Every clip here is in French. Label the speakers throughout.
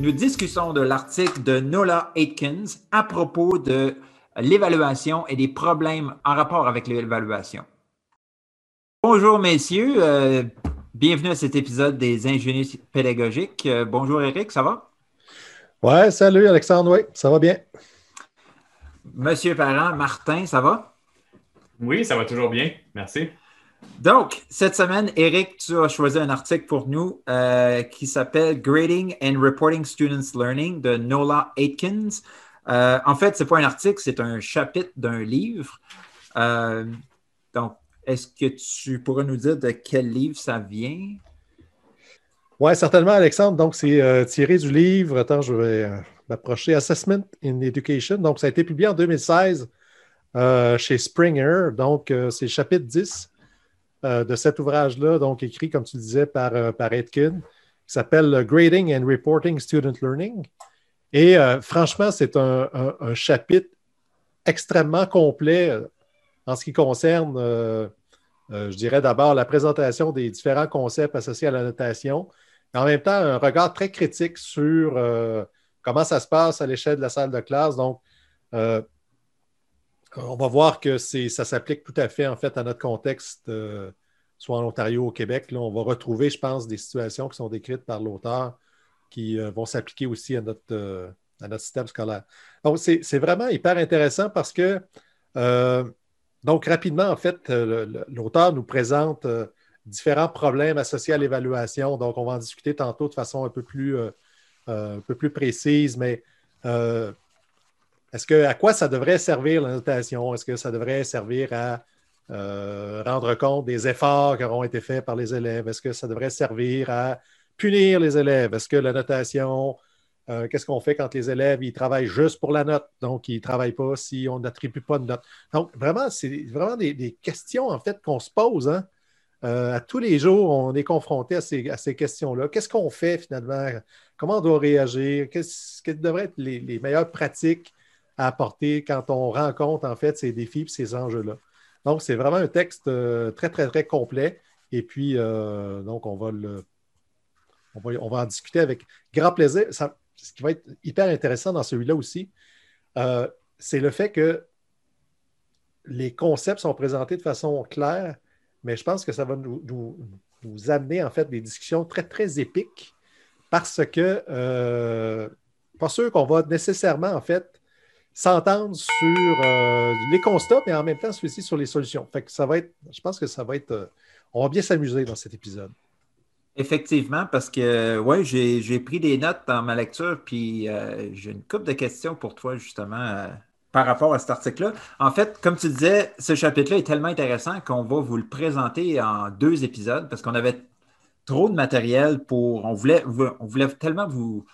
Speaker 1: nous discutons de l'article de Nola Atkins à propos de l'évaluation et des problèmes en rapport avec l'évaluation. Bonjour messieurs, euh, bienvenue à cet épisode des ingénieurs pédagogiques. Euh, bonjour Eric, ça va?
Speaker 2: Ouais, salut Alexandre, oui, ça va bien.
Speaker 1: Monsieur Parent, Martin, ça va?
Speaker 3: Oui, ça va toujours bien, merci.
Speaker 1: Donc, cette semaine, Eric, tu as choisi un article pour nous euh, qui s'appelle Grading and Reporting Students Learning de Nola Atkins. Euh, en fait, ce n'est pas un article, c'est un chapitre d'un livre. Euh, donc, est-ce que tu pourrais nous dire de quel livre ça vient?
Speaker 2: Oui, certainement, Alexandre. Donc, c'est tiré du livre. Attends, je vais m'approcher Assessment in Education. Donc, ça a été publié en 2016 chez Springer. Donc, c'est chapitre 10 euh, de cet ouvrage-là, donc écrit, comme tu disais, par, euh, par Etkin, qui s'appelle Grading and Reporting Student Learning. Et euh, franchement, c'est un, chapitre extrêmement complet en ce qui concerne, je dirais d'abord, la présentation des différents concepts associés à la notation, et en même temps, un regard très critique sur comment ça se passe à l'échelle de la salle de classe. Donc, on va voir que ça s'applique tout à fait en fait à notre contexte, euh, soit en Ontario ou au Québec. Là, on va retrouver, je pense, des situations qui sont décrites par l'auteur qui euh, vont s'appliquer aussi à notre, euh, à notre système scolaire. Donc, c'est vraiment hyper intéressant parce que, donc, rapidement, en fait, l'auteur nous présente différents problèmes associés à l'évaluation. Donc, on va en discuter tantôt de façon un peu plus, un peu plus précise, mais est-ce que à quoi ça devrait servir la notation? Est-ce que ça devrait servir à euh, rendre compte des efforts qui auront été faits par les élèves? Est-ce que ça devrait servir à punir les élèves? Est-ce que la notation, euh, qu'est-ce qu'on fait quand les élèves ils travaillent juste pour la note? Donc, ils ne travaillent pas si on n'attribue pas de note? Donc, vraiment, c'est vraiment des, questions en fait qu'on se pose. Hein. Euh, à tous les jours, on est confronté à ces, questions-là. Qu'est-ce qu'on fait finalement? Comment on doit réagir? Qu'est-ce qui devraient être les meilleures pratiques à apporter quand on rencontre en fait ces défis et ces enjeux-là. Donc, c'est vraiment un texte euh, très, très, très complet. Et puis, euh, donc, on va, on, va, on va en discuter avec grand plaisir. ce qui va être hyper intéressant dans celui-là aussi, euh, c'est le fait que les concepts sont présentés de façon claire, mais je pense que ça va nous, nous, amener en fait des discussions très, très épiques parce que pas sûr qu'on va nécessairement en fait s'entendre sur euh, les constats, mais en même temps aussi sur les solutions. Fait que ça va être, je pense que ça va être, euh, on va bien s'amuser dans cet épisode.
Speaker 1: Effectivement, parce que ouais, j'ai pris des notes dans ma lecture, puis euh, j'ai une couple de questions pour toi, justement, par rapport à cet article-là. En fait, comme tu disais, ce chapitre-là est tellement intéressant qu'on va vous le présenter en deux épisodes parce qu'on avait trop de matériel pour. On voulait, on voulait tellement vous,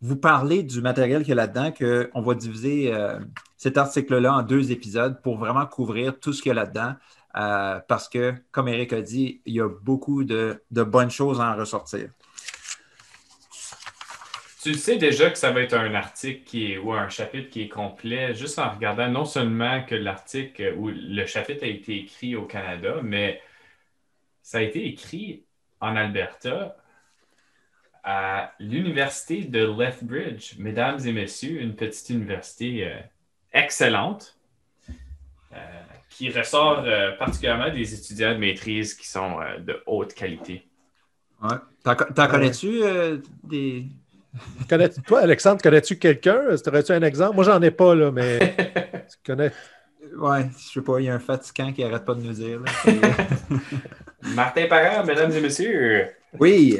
Speaker 1: vous parler du matériel qu'il y a là-dedans, qu'on va diviser euh, cet article-là en deux épisodes pour vraiment couvrir tout ce qu'il y a là-dedans. Euh, parce que, comme Eric a dit, il y a beaucoup de, bonnes choses à en ressortir.
Speaker 3: Tu sais déjà que ça va être un article qui ou un chapitre qui est complet, juste en regardant non seulement que l'article ou le chapitre a été écrit au Canada, mais ça a été écrit en Alberta à l'université de Lethbridge, mesdames et messieurs, une petite université euh, excellente euh, qui ressort euh, particulièrement des étudiants de maîtrise qui sont de haute qualité.
Speaker 1: Ouais. T'en connais-tu des?
Speaker 2: Connais toi, Alexandre, connais-tu quelqu'un? Aurais-tu un exemple? Moi, j'en ai pas, là, mais tu connais.
Speaker 1: ouais, je sais pas, il y a un fatigant qui arrête pas de nous dire.
Speaker 3: Martin Parent, mesdames et messieurs.
Speaker 1: Oui.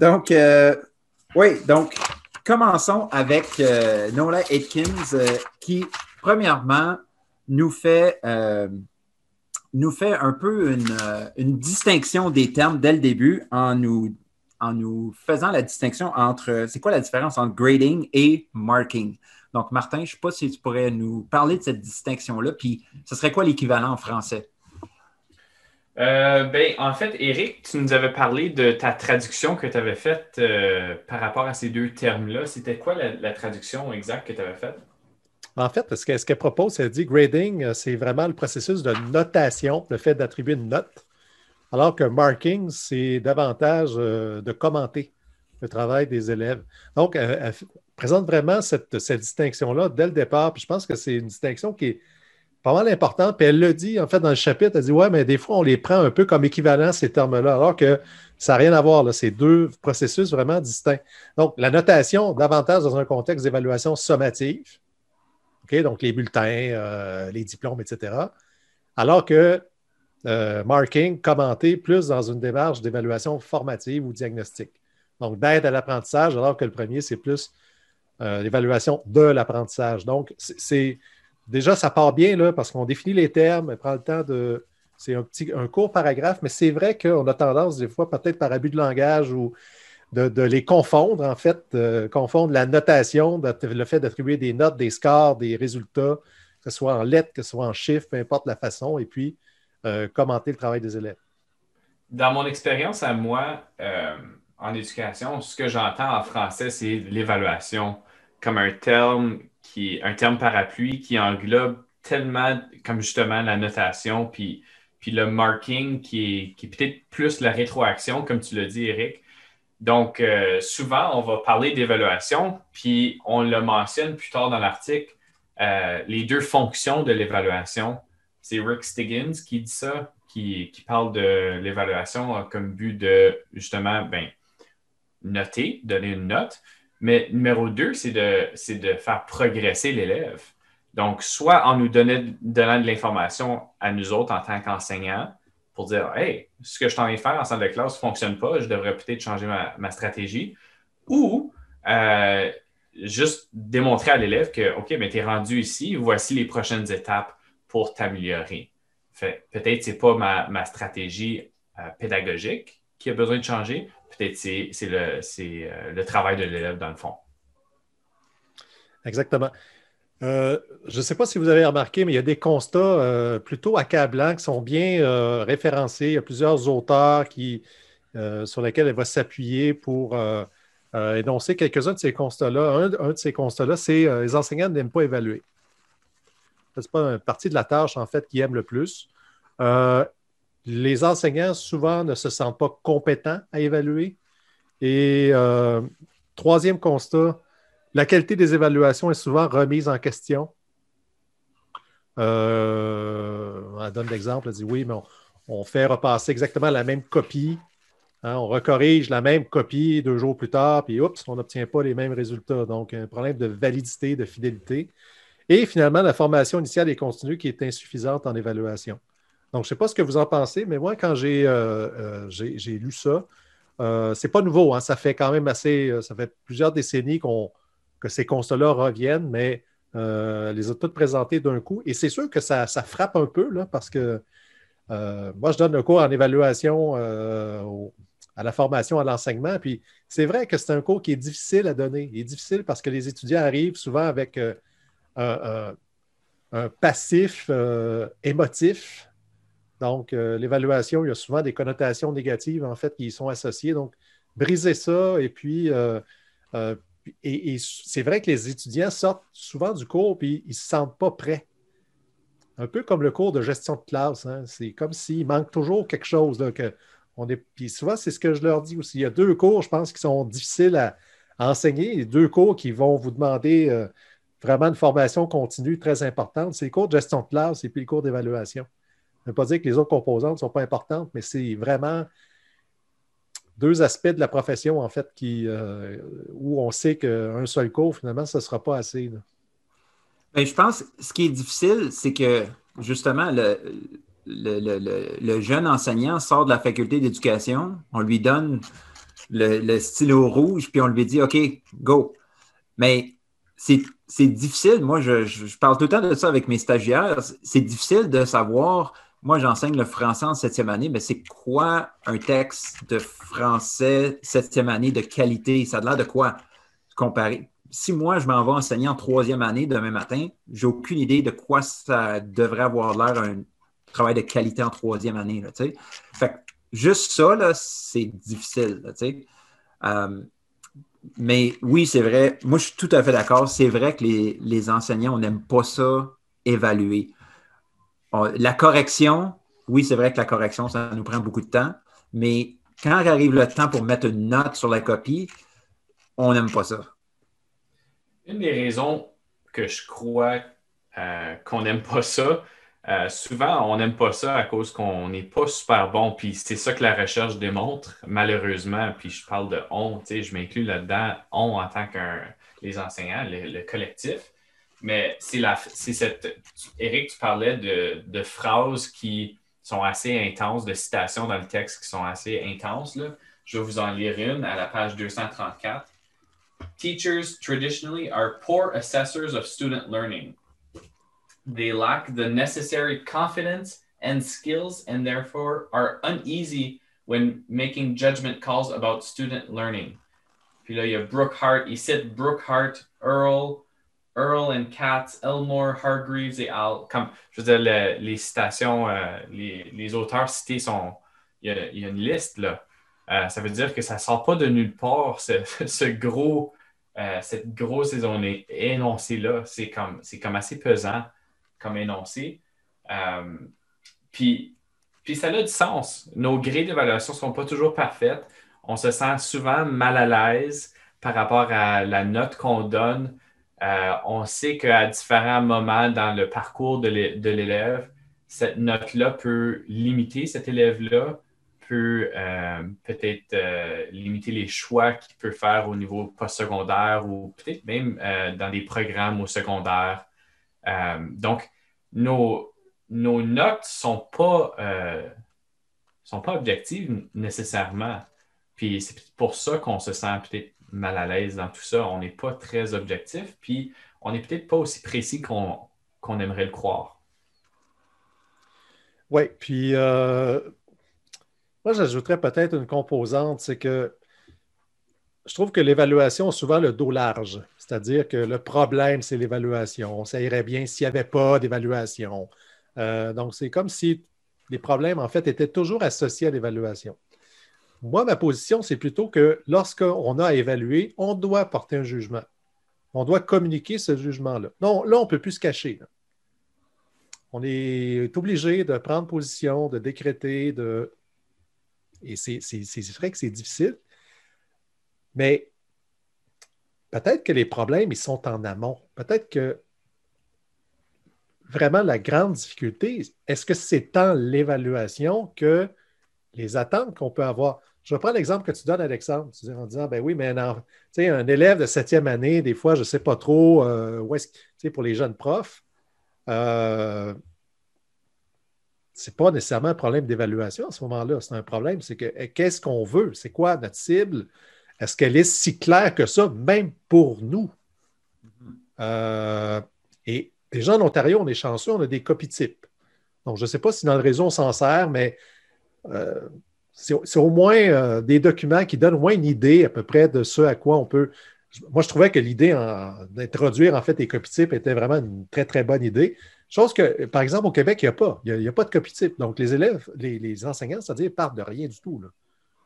Speaker 1: Donc, euh, oui, donc, commençons avec euh, Nola Atkins, euh, qui, premièrement, nous fait, nous fait un peu une, distinction des termes dès le début en nous, en nous faisant la distinction entre, c'est quoi la différence entre grading et marking? Donc, Martin, je ne sais pas si tu pourrais nous parler de cette distinction-là, puis ce serait quoi l'équivalent en français?
Speaker 3: Euh, ben, en fait, Eric, tu nous avais parlé de ta traduction que tu avais faite euh, par rapport à ces deux termes-là. C'était quoi la, traduction exacte que tu avais faite?
Speaker 2: En fait, ce qu'elle propose, c'est dit grading, euh, c'est vraiment le processus de notation, le fait d'attribuer une note, alors que marking, c'est davantage de commenter le travail des élèves. Donc, elle, présente vraiment cette, cette distinction-là dès le départ. Puis je pense que c'est une distinction qui est pas mal importante. Puis elle le dit, en fait, dans le chapitre, elle dit Ouais, mais des fois, on les prend un peu comme équivalents, ces termes-là, alors que ça n'a rien à voir. C'est deux processus vraiment distincts. Donc, la notation, davantage dans un contexte d'évaluation sommative, OK, donc les bulletins, euh, les diplômes, etc. Alors que euh, marking, commenter, plus dans une démarche d'évaluation formative ou diagnostique. Donc, d'aide à l'apprentissage, alors que le premier, c'est plus euh, l'évaluation de l'apprentissage. Donc, c'est déjà, ça part bien parce qu'on définit les termes, on prend le temps de. C'est un petit court paragraphe, mais c'est vrai qu'on a tendance, des fois, peut-être par abus de langage ou de, les confondre, en fait, confondre la notation, le fait d'attribuer des notes, des scores, des résultats, que ce soit en lettres, que ce soit en chiffres, peu importe la façon, et puis euh, commenter le travail des élèves.
Speaker 3: Dans mon expérience à moi, euh, en éducation, ce que j'entends en français, c'est l'évaluation comme un terme qui un terme parapluie qui englobe tellement comme justement la notation puis, le marking qui est, peut-être plus la rétroaction, comme tu l'as dit, Eric. Donc, euh, souvent, on va parler d'évaluation, puis on le mentionne plus tard dans l'article, euh, les deux fonctions de l'évaluation. C'est Rick Stiggins qui dit ça, qui, qui parle de l'évaluation comme but de justement ben, noter, donner une note, mais numéro deux, c'est de, de faire progresser l'élève. Donc, soit en nous donnant, donnant de l'information à nous autres en tant qu'enseignants pour dire Hey, ce que je t'en de faire en salle de classe ne fonctionne pas, je devrais peut-être changer ma, stratégie. Ou euh, juste démontrer à l'élève que OK, mais tu es rendu ici, voici les prochaines étapes pour t'améliorer. Peut-être que ce n'est pas ma, stratégie euh, pédagogique qui a besoin de changer, peut-être c'est le, euh, le travail de l'élève dans le fond.
Speaker 2: Exactement. Euh, je ne sais pas si vous avez remarqué, mais il y a des constats euh, plutôt accablants qui sont bien référencés. Il y a plusieurs auteurs sur lesquels elle va s'appuyer pour énoncer quelques-uns de ces constats-là. Un, de ces constats-là, c'est les enseignants n'aiment pas évaluer. Ce n'est pas une partie de la tâche, en fait, qu'ils aiment le plus les enseignants, souvent, ne se sentent pas compétents à évaluer. Et euh, troisième constat, la qualité des évaluations est souvent remise en question. Euh, on donne l'exemple, elle dit oui, mais on, fait repasser exactement la même copie. Hein, on recorrige la même copie deux jours plus tard, puis oups, on n'obtient pas les mêmes résultats. Donc, un problème de validité, de fidélité. Et finalement, la formation initiale et continue qui est insuffisante en évaluation. Donc, je ne sais pas ce que vous en pensez, mais moi, quand j'ai euh, euh, lu ça, euh, c'est pas nouveau. Hein. ça fait quand même assez, ça fait plusieurs décennies que ces constats-là reviennent, mais les a toutes présentées d'un coup. Et c'est sûr que ça, frappe un peu, là, parce que moi, je donne un cours en évaluation à la formation, à l'enseignement. Puis c'est vrai que c'est un cours qui est difficile à donner. Il est difficile parce que les étudiants arrivent souvent avec un, passif émotif donc, euh, l'évaluation, il y a souvent des connotations négatives, en fait, qui y sont associées. Donc, briser ça, et puis, euh, euh, et, c'est vrai que les étudiants sortent souvent du cours, puis ils ne se sentent pas prêts. Un peu comme le cours de gestion de classe. Hein. C'est comme s'il manque toujours quelque chose. Puis souvent, c'est ce que je leur dis aussi. Il y a deux cours, je pense, qui sont difficiles à, enseigner, deux cours qui vont vous demander vraiment une formation continue très importante. C'est le cours de gestion de classe et puis le cours d'évaluation. Je ne pas dire que les autres composantes ne sont pas importantes, mais c'est vraiment deux aspects de la profession, en fait, qui, euh, où on sait qu'un seul cours, finalement, ce ne sera pas assez.
Speaker 1: Ben, je pense que ce qui est difficile, c'est que justement, le, le, jeune enseignant sort de la faculté d'éducation, on lui donne le, stylo rouge, puis on lui dit OK, go. Mais c'est difficile. Moi, je, parle tout le temps de ça avec mes stagiaires. C'est difficile de savoir. Moi, j'enseigne le français en septième année, mais c'est quoi un texte de français septième année de qualité? Ça a l'air de quoi comparer? Si moi, je m'en vais enseigner en troisième année demain matin, j'ai aucune idée de quoi ça devrait avoir l'air un travail de qualité en troisième année. Là, fait juste ça, c'est difficile. Euh, mais oui, c'est vrai. Moi, je suis tout à fait d'accord. C'est vrai que les, enseignants, on n'aime pas ça évaluer. La correction, oui, c'est vrai que la correction, ça nous prend beaucoup de temps. Mais quand arrive le temps pour mettre une note sur la copie, on n'aime pas ça.
Speaker 3: Une des raisons que je crois euh, qu'on n'aime pas ça, euh, souvent, on n'aime pas ça à cause qu'on n'est pas super bon. Puis c'est ça que la recherche démontre, malheureusement. Puis je parle de on, je m'inclus là-dedans, on en tant que les enseignants, le, collectif. Mais c'est cette. Eric, tu parlais de, phrases qui sont assez intenses, de citations dans le texte qui sont assez intenses. Là. Je vais vous en lire une à la page 234. Teachers traditionally are poor assessors of student learning. They lack the necessary confidence and skills and therefore are uneasy when making judgment calls about student learning. Puis là, il y a Brookhart, il cite Brookhart, Earl, Earl and Katz, Elmore, Hargreaves et Al. Comme, je veux dire, le, les citations, euh, les, auteurs cités sont. Il y a, une liste, là. Euh, ça veut dire que ça ne sort pas de nulle part, ce, gros, euh, cette grosse énoncé-là. C'est comme, comme assez pesant comme énoncé. Puis, puis ça a du sens. Nos grilles d'évaluation ne sont pas toujours parfaites. On se sent souvent mal à l'aise par rapport à la note qu'on donne. Euh, on sait qu'à différents moments dans le parcours de l'élève, cette note-là peut limiter cet élève-là, peut euh, peut-être limiter les choix qu'il peut faire au niveau postsecondaire ou peut-être même dans des programmes au secondaire. Euh, donc, nos, notes ne sont, pas, euh, sont pas objectives nécessairement. Puis c'est pour ça qu'on se sent peut-être mal à l'aise dans tout ça. On n'est pas très objectif, puis on n'est peut-être pas aussi précis qu'on aimerait le croire.
Speaker 2: Oui, puis euh, moi j'ajouterais peut-être une composante, c'est que je trouve que l'évaluation a souvent le dos large. C'est-à-dire que le problème, c'est l'évaluation. Ça irait bien s'il n'y avait pas d'évaluation. Euh, donc, c'est comme si les problèmes, en fait, étaient toujours associés à l'évaluation. Moi, ma position, c'est plutôt que lorsqu'on a à évaluer, on doit porter un jugement. On doit communiquer ce jugement-là. Non, là, on ne peut plus se cacher. On est obligé de prendre position, de décréter, de. Et c'est vrai que c'est difficile. Mais peut-être que les problèmes, ils sont en amont. Peut-être que vraiment la grande difficulté, est-ce que c'est tant l'évaluation que les attentes qu'on peut avoir? Je reprends l'exemple que tu donnes, Alexandre, tu dis, en disant, ben oui, mais un, un élève de septième année, des fois, je ne sais pas trop, euh, où est-ce, pour les jeunes profs, euh, ce n'est pas nécessairement un problème d'évaluation à ce moment-là. C'est un problème, c'est que qu'est-ce qu'on veut? C'est quoi notre cible? Est-ce qu'elle est si claire que ça, même pour nous? Euh, et déjà en Ontario, on est chanceux, on a des copies types. Donc, je ne sais pas si dans le réseau on s'en sert, mais euh, c'est au moins euh, des documents qui donnent au moins une idée à peu près de ce à quoi on peut. Moi, je trouvais que l'idée d'introduire en fait des copies types était vraiment une très, très bonne idée. Chose que, par exemple, au Québec, il n'y a pas. Il n'y a, pas de copie type. Donc, les élèves, les, enseignants, c'est-à-dire, partent de rien du tout.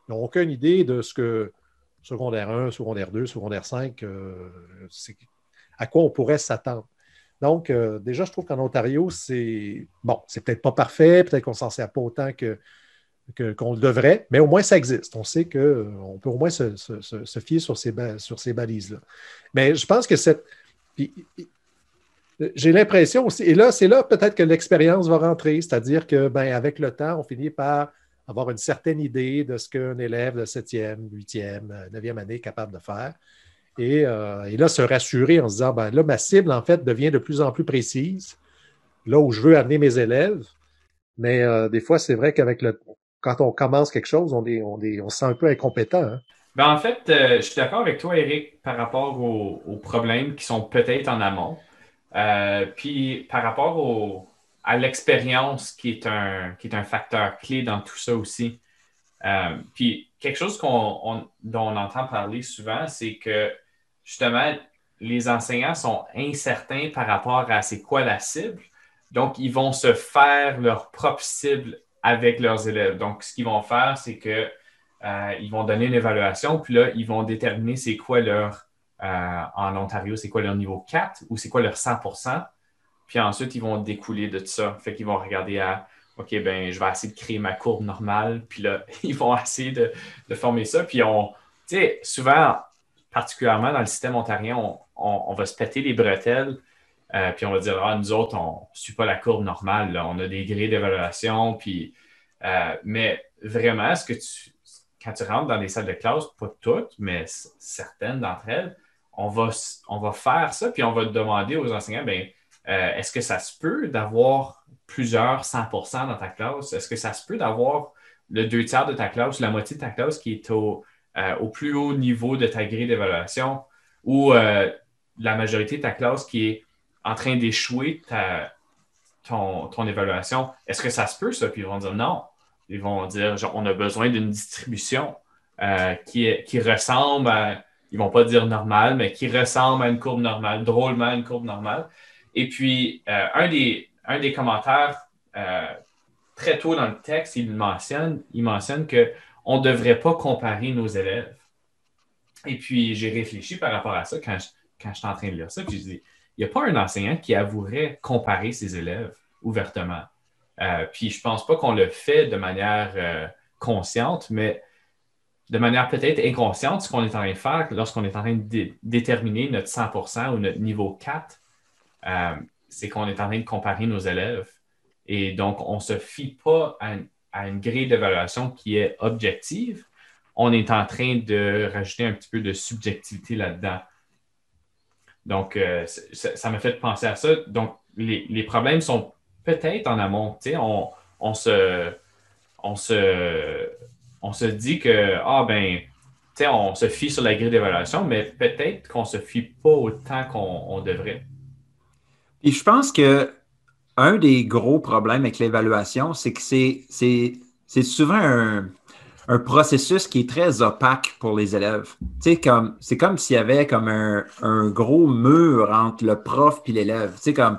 Speaker 2: Ils n'ont aucune idée de ce que secondaire 1, secondaire 2, secondaire 5, euh, à quoi on pourrait s'attendre. Donc, euh, déjà, je trouve qu'en Ontario, c'est bon, c'est peut-être pas parfait, peut-être qu'on s'en sert pas autant que, qu'on le devrait, mais au moins ça existe. On sait qu'on euh, peut au moins se, fier sur ces, ces balises-là. Mais je pense que cette. J'ai l'impression aussi, et là, c'est là peut-être que l'expérience va rentrer, c'est-à-dire que ben, avec le temps, on finit par avoir une certaine idée de ce qu'un élève de 7e, 8e, 9e année est capable de faire. Euh, et, là, se rassurer en se disant, ben là, ma cible, en fait, devient de plus en plus précise. là où je veux amener mes élèves. Mais euh, des fois, c'est vrai qu'avec le quand on commence quelque chose, on, se sent un peu incompétent. Hein.
Speaker 3: Ben, en fait, euh, je suis d'accord avec toi, Eric, par rapport aux, problèmes qui sont peut-être en amont. Euh, puis par rapport à l'expérience qui, est un, facteur clé dans tout ça aussi. puis quelque chose dont on entend parler souvent, c'est que justement, les enseignants sont incertains par rapport à c'est quoi la cible. Donc, ils vont se faire leur propre cible avec leurs élèves. Donc, ce qu'ils vont faire, c'est qu'ils euh, vont donner une évaluation, puis là, ils vont déterminer c'est quoi leur, euh, en Ontario, c'est quoi leur niveau 4 ou c'est quoi leur 100% Puis ensuite, ils vont découler de tout ça. Fait qu'ils vont regarder à, OK, ben, je vais essayer de créer ma courbe normale, puis là, ils vont essayer de, de former ça. Puis on, tu sais, souvent, particulièrement dans le système ontarien, on, va se péter les bretelles, euh, puis on va dire, ah, nous autres, on ne suit pas la courbe normale, on a des grilles d'évaluation, puis, euh, mais vraiment, ce que tu, quand tu rentres dans des salles de classe, pas toutes, mais certaines d'entre elles, on va, faire ça, puis on va demander aux enseignants, ben, euh, est-ce que ça se peut d'avoir plusieurs 100% dans ta classe? Est-ce que ça se peut d'avoir le deux tiers de ta classe la moitié de ta classe qui est au, plus haut niveau de ta grille d'évaluation ou la majorité de ta classe qui est en train d'échouer ton, ton, évaluation, est-ce que ça se peut, ça? Puis ils vont dire non. Ils vont dire, genre, on a besoin d'une distribution euh, qui, qui ressemble à, ils vont pas dire normal, mais qui ressemble à une courbe normale, drôlement à une courbe normale. Et puis, un, des, un des commentaires très tôt dans le texte, il mentionne, il mentionne que on ne devrait pas comparer nos élèves. Et puis, j'ai réfléchi par rapport à ça quand je, quand j'étais en train de lire ça. Puis, je dis, il n'y a pas un enseignant qui avouerait comparer ses élèves ouvertement. Euh, puis, je ne pense pas qu'on le fait de manière euh, consciente, mais de manière peut-être inconsciente, ce qu'on est en train de faire lorsqu'on est en train de déterminer notre 100% ou notre niveau 4, euh, c'est qu'on est en train de comparer nos élèves. Et donc, on ne se fie pas à, à une grille d'évaluation qui est objective, on est en train de rajouter un petit peu de subjectivité là-dedans. Donc, euh, ça m'a fait penser à ça. Donc, les, problèmes sont peut-être en amont. On, on, se, on, se, on se dit que, ah ben, on se fie sur la grille d'évaluation, mais peut-être qu'on se fie pas autant qu'on devrait.
Speaker 1: Et je pense que un des gros problèmes avec l'évaluation, c'est que c'est souvent un, processus qui est très opaque pour les élèves. c'est comme s'il y avait comme un, gros mur entre le prof et l'élève. Comme,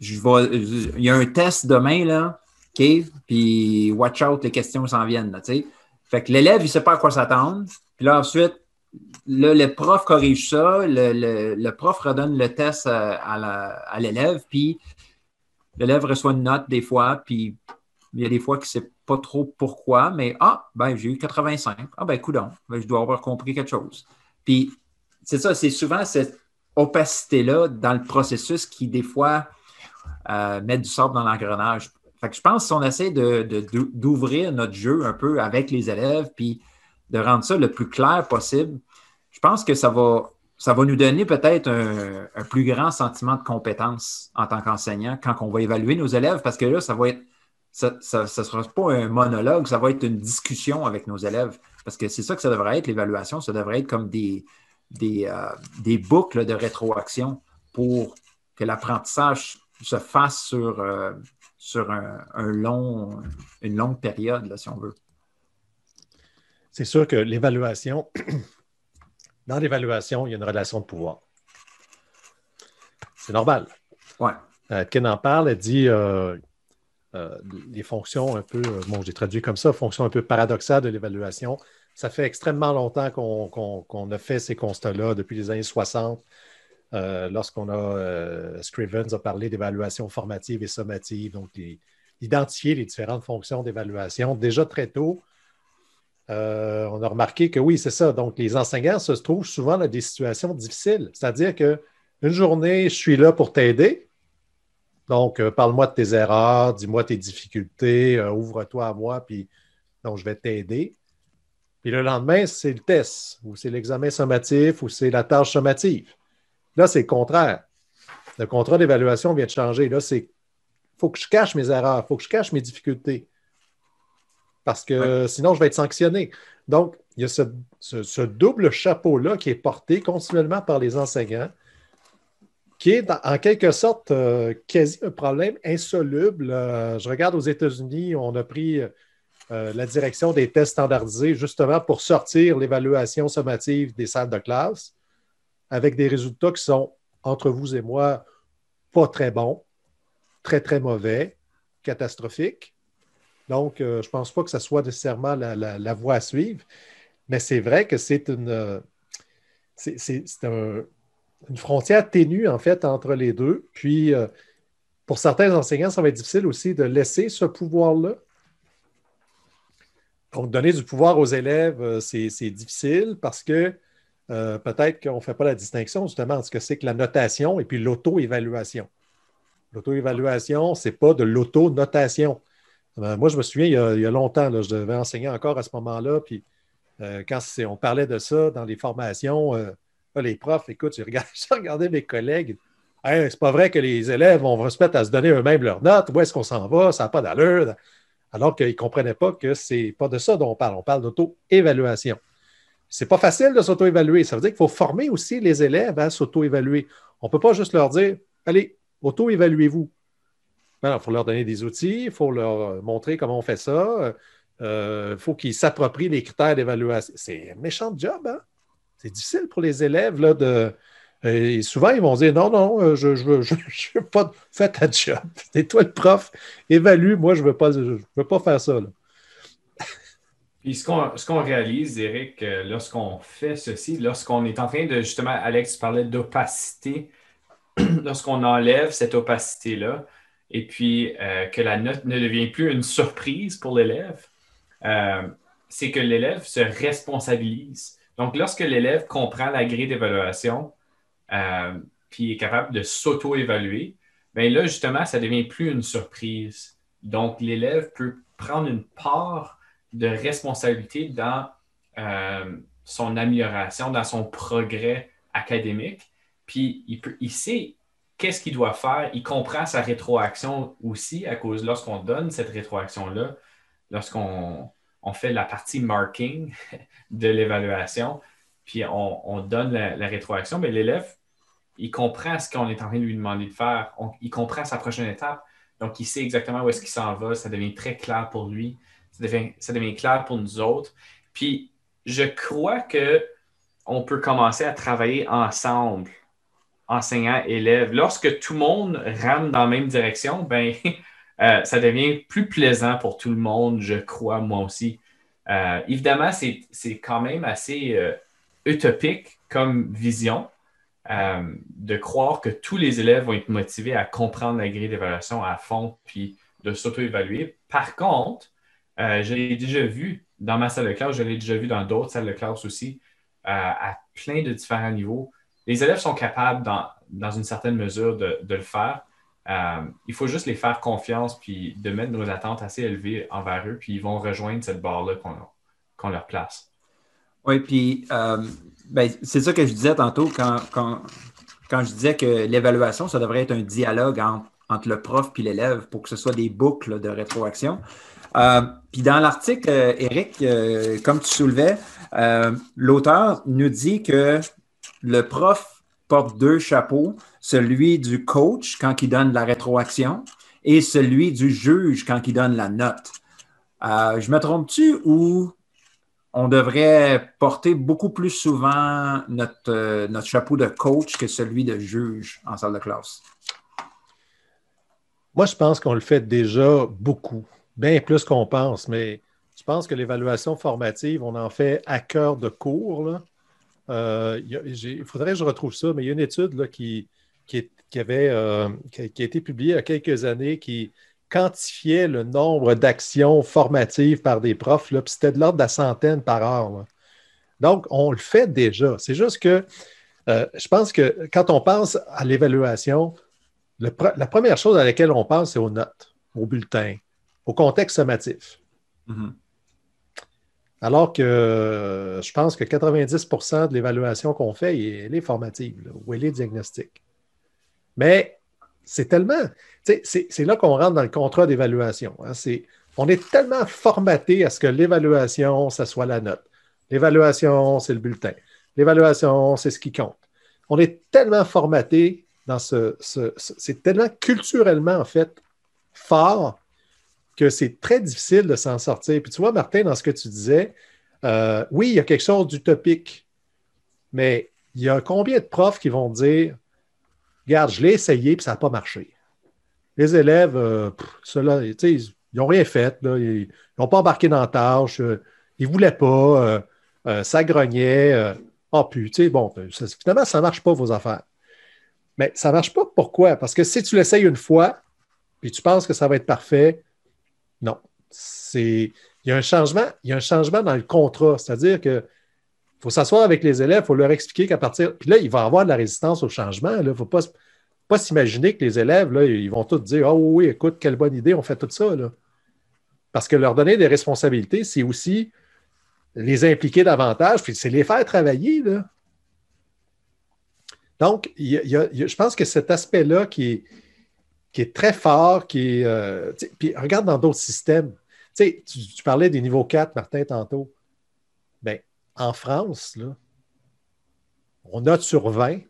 Speaker 1: il y a un test demain, là, OK, puis watch out, les questions s'en viennent, là, Fait que l'élève, il ne sait pas à quoi s'attendre. Puis là, ensuite, le prof corrige ça, le, prof redonne le test à, à l'élève, puis l'élève reçoit une note des fois, puis il y a des fois qu'il ne sait trop pourquoi, mais ah, ben j'ai eu 85. Ah, ben coudon, ben, je dois avoir compris quelque chose. Puis c'est ça, c'est souvent cette opacité-là dans le processus qui, des fois, euh, met du sable dans l'engrenage. Fait que je pense si on essaie d'ouvrir notre jeu un peu avec les élèves, puis de rendre ça le plus clair possible, je pense que ça va ça va nous donner peut-être un, plus grand sentiment de compétence en tant qu'enseignant quand on va évaluer nos élèves, parce que là, ça va être, ça ne sera pas un monologue, ça va être une discussion avec nos élèves, parce que c'est ça que ça devrait être, l'évaluation, ça devrait être comme des, des, euh, boucles de rétroaction pour que l'apprentissage se fasse sur, euh, sur un, long, une longue période, là, si on veut.
Speaker 2: C'est sûr que l'évaluation, dans l'évaluation, il y a une relation de pouvoir. C'est normal.
Speaker 1: Ouais.
Speaker 2: Euh, Ken en parle, elle dit euh, euh, les fonctions un peu, bon, j'ai traduit comme ça, fonctions un peu paradoxales de l'évaluation. Ça fait extrêmement longtemps qu'on a fait ces constats-là depuis les années 60. Lorsqu'on a, Scrivens a parlé d'évaluation formative et sommative, donc identifier les différentes fonctions d'évaluation déjà très tôt euh, on a remarqué que oui, c'est ça. Donc, les enseignants se trouvent souvent dans des situations difficiles. C'est-à-dire qu'une journée, je suis là pour t'aider. Donc, euh, parle-moi de tes erreurs, dis-moi tes difficultés, euh, ouvre-toi à moi, puis donc je vais t'aider. Puis le lendemain, c'est le test, ou c'est l'examen sommatif, ou c'est la tâche sommative. Là, c'est le contraire. Le contrat d'évaluation vient de changer. Là, c'est faut que je cache mes erreurs, il faut que je cache mes difficultés. Parce que sinon, je vais être sanctionné. Donc, il y a ce, double chapeau-là qui est porté continuellement par les enseignants, qui est en quelque sorte euh, quasi un problème insoluble. Euh, je regarde aux États-Unis, on a pris euh, la direction des tests standardisés justement pour sortir l'évaluation sommative des salles de classe avec des résultats qui sont, entre vous et moi, pas très bons très, très mauvais, catastrophique. Donc, je ne pense pas que ce soit nécessairement la, voie à suivre, mais c'est vrai que c'est une, c'est, une frontière ténue, en fait, entre les deux. Puis, euh, pour certains enseignants, ça va être difficile aussi de laisser ce pouvoir-là. Donc, donner du pouvoir aux élèves, c'est, difficile parce que peut-être qu'on ne fait pas la distinction justement entre ce que c'est que la notation et puis l'auto-évaluation. L'auto-évaluation, ce n'est pas de l'auto-notation. Euh, moi, je me souviens, il y a, longtemps, je devais enseigner encore à ce moment-là, puis euh, quand on parlait de ça dans les formations, euh, les profs, écoute, j'ai regardé, mes collègues. c'est pas vrai que les élèves vont se mettre à se donner eux-mêmes leurs notes. Où est-ce qu'on s'en va? Ça n'a pas d'allure. Alors qu'ils ne comprenaient pas que ce n'est pas de ça dont on parle. On parle d'auto-évaluation. Ce n'est pas facile de s'auto-évaluer. Ça veut dire qu'il faut former aussi les élèves à s'auto-évaluer. On ne peut pas juste leur dire Allez, Auto-évaluez-vous. Il faut leur donner des outils, il faut leur montrer comment on fait ça. Il euh, faut qu'ils s'approprient les critères d'évaluation. C'est un méchant job, hein? C'est difficile pour les élèves là, de. Et souvent, ils vont dire non, non, euh, je ne je veux, je, veux, pas. Fais ta job. C'est toi le prof. Évalue. Moi, je ne veux, pas, je veux pas faire ça.
Speaker 3: Puis ce qu'on réalise, Eric, euh, lorsqu'on fait ceci, lorsqu'on est en train de justement, Alex parlait d'opacité lorsqu'on enlève cette opacité-là et puis euh, que la note ne devient plus une surprise pour l'élève, euh, c'est que l'élève se responsabilise. Donc, lorsque l'élève comprend la grille d'évaluation, euh, puis est capable de s'auto-évaluer, bien là, justement, ça ne devient plus une surprise. Donc, l'élève peut prendre une part de responsabilité dans son amélioration, dans son progrès académique. Puis il, sait qu'est-ce qu'il doit faire. Il comprend sa rétroaction aussi à cause lorsqu'on donne cette rétroaction-là, lorsqu'on fait la partie marking de l'évaluation, puis on, donne la, rétroaction, mais l'élève, il comprend ce qu'on est en train de lui demander de faire. il comprend sa prochaine étape. Donc, il sait exactement où est-ce qu'il s'en va. Ça devient très clair pour lui. Ça devient, clair pour nous autres. Puis, je crois que on peut commencer à travailler ensemble enseignant-élève, lorsque tout le monde rame dans la même direction, ben, euh, ça devient plus plaisant pour tout le monde, je crois, moi aussi. Euh, évidemment, c'est quand même assez euh, utopique comme vision de croire que tous les élèves vont être motivés à comprendre la grille d'évaluation à fond puis de s'auto-évaluer. Par contre, je l'ai déjà vu dans ma salle de classe, je l'ai déjà vu dans d'autres salles de classe aussi, à plein de différents niveaux les élèves sont capables, dans, une certaine mesure, de, le faire. Euh, il faut juste les faire confiance puis de mettre nos attentes assez élevées envers eux, puis ils vont rejoindre cette barre-là qu'on leur place.
Speaker 1: Oui, puis euh, ben, c'est ça que je disais tantôt quand, quand, je disais que l'évaluation, ça devrait être un dialogue entre, le prof et l'élève pour que ce soit des boucles de rétroaction. Euh, puis dans l'article, Eric, comme tu soulevais, l'auteur nous dit que le prof porte deux chapeaux, celui du coach quand il donne la rétroaction et celui du juge quand il donne la note. Euh, je me trompe-tu ou on devrait porter beaucoup plus souvent notre, euh, notre chapeau de coach que celui de juge en salle de classe?
Speaker 2: Moi, je pense qu'on le fait déjà beaucoup, bien plus qu'on pense, mais je pense que l'évaluation formative, on en fait à cœur de cours. Là. Euh, il faudrait que je retrouve ça, mais il y a une étude qui, avait, euh, qui, a été publiée il y a quelques années qui quantifiait le nombre d'actions formatives par des profs, puis c'était de l'ordre de la centaine par heure. Donc, on le fait déjà. C'est juste que euh, je pense que quand on pense à l'évaluation, la première chose à laquelle on pense, c'est aux notes, aux bulletins, au contexte sommatif. Mm-hmm. Alors que euh, je pense que 90% de l'évaluation qu'on fait, elle est formative ou elle est diagnostique. Mais c'est tellement. C'est là qu'on rentre dans le contrat d'évaluation. Hein. on est tellement formaté à ce que l'évaluation, ça soit la note. L'évaluation, c'est le bulletin. L'évaluation, c'est ce qui compte. On est tellement formaté dans ce. c'est tellement culturellement, en fait, fort que c'est très difficile de s'en sortir. Puis tu vois, Martin, dans ce que tu disais, euh, oui, il y a quelque chose d'utopique, mais il y a combien de profs qui vont dire Regarde, je l'ai essayé et ça n'a pas marché. Les élèves, euh, ils n'ont rien fait, ils n'ont pas embarqué dans la tâche, euh, ils ne voulaient pas, ça grognait. oh, puis, tu sais, bon, finalement, ça ne marche pas, vos affaires. Mais ça ne marche pas, pourquoi? Parce que si tu l'essayes une fois, puis tu penses que ça va être parfait, non. Il, y a un changement, il y a un changement dans le contrat. C'est-à-dire qu'il faut s'asseoir avec les élèves, il faut leur expliquer qu'à partir. Puis là, il va y avoir de la résistance au changement. Il ne faut pas, s'imaginer que les élèves, ils vont tous dire Ah oui, écoute, quelle bonne idée, on fait tout ça. Parce que leur donner des responsabilités, c'est aussi les impliquer davantage, puis c'est les faire travailler. Donc, je pense que cet aspect-là qui est, qui est très fort, qui. Euh, puis regarde dans d'autres systèmes. Tu, tu, parlais des niveaux 4, Martin, tantôt. Bien, en France, on note sur 20.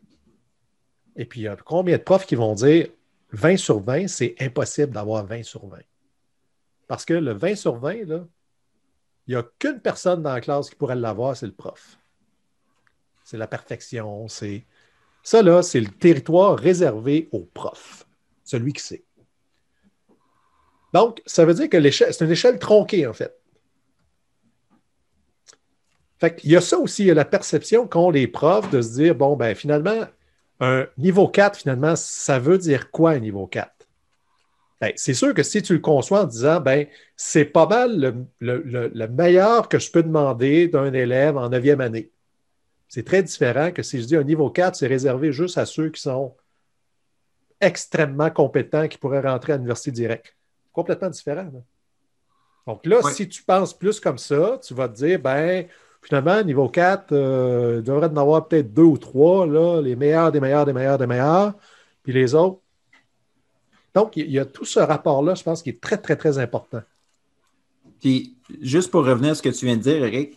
Speaker 2: Et puis, il y a combien de profs qui vont dire 20 sur 20, c'est impossible d'avoir 20 sur 20. Parce que le 20 sur 20, là, il n'y a qu'une personne dans la classe qui pourrait l'avoir, c'est le prof. C'est la perfection. Ça, là, c'est le territoire réservé aux profs celui qui sait. Donc, ça veut dire que c'est une échelle tronquée, en fait. Fait qu'il y a ça aussi, il y a la perception qu'ont les profs de se dire, bon, ben finalement, un niveau 4, finalement, ça veut dire quoi un niveau 4? Ben, c'est sûr que si tu le conçois en disant, ben, c'est pas mal le, meilleur que je peux demander d'un élève en neuvième année. C'est très différent que si je dis un niveau 4, c'est réservé juste à ceux qui sont extrêmement compétent qui pourrait rentrer à l'université directe. Complètement différent. Donc là, si tu penses plus comme ça, tu vas te dire, ben, finalement, niveau 4, euh, il devrait en avoir peut-être deux ou trois, là, les meilleurs des meilleurs des meilleurs des meilleurs, puis les autres. Donc, il y a tout ce rapport-là, je pense, qui est très, très, très important.
Speaker 1: Puis, juste pour revenir à ce que tu viens de dire, Eric,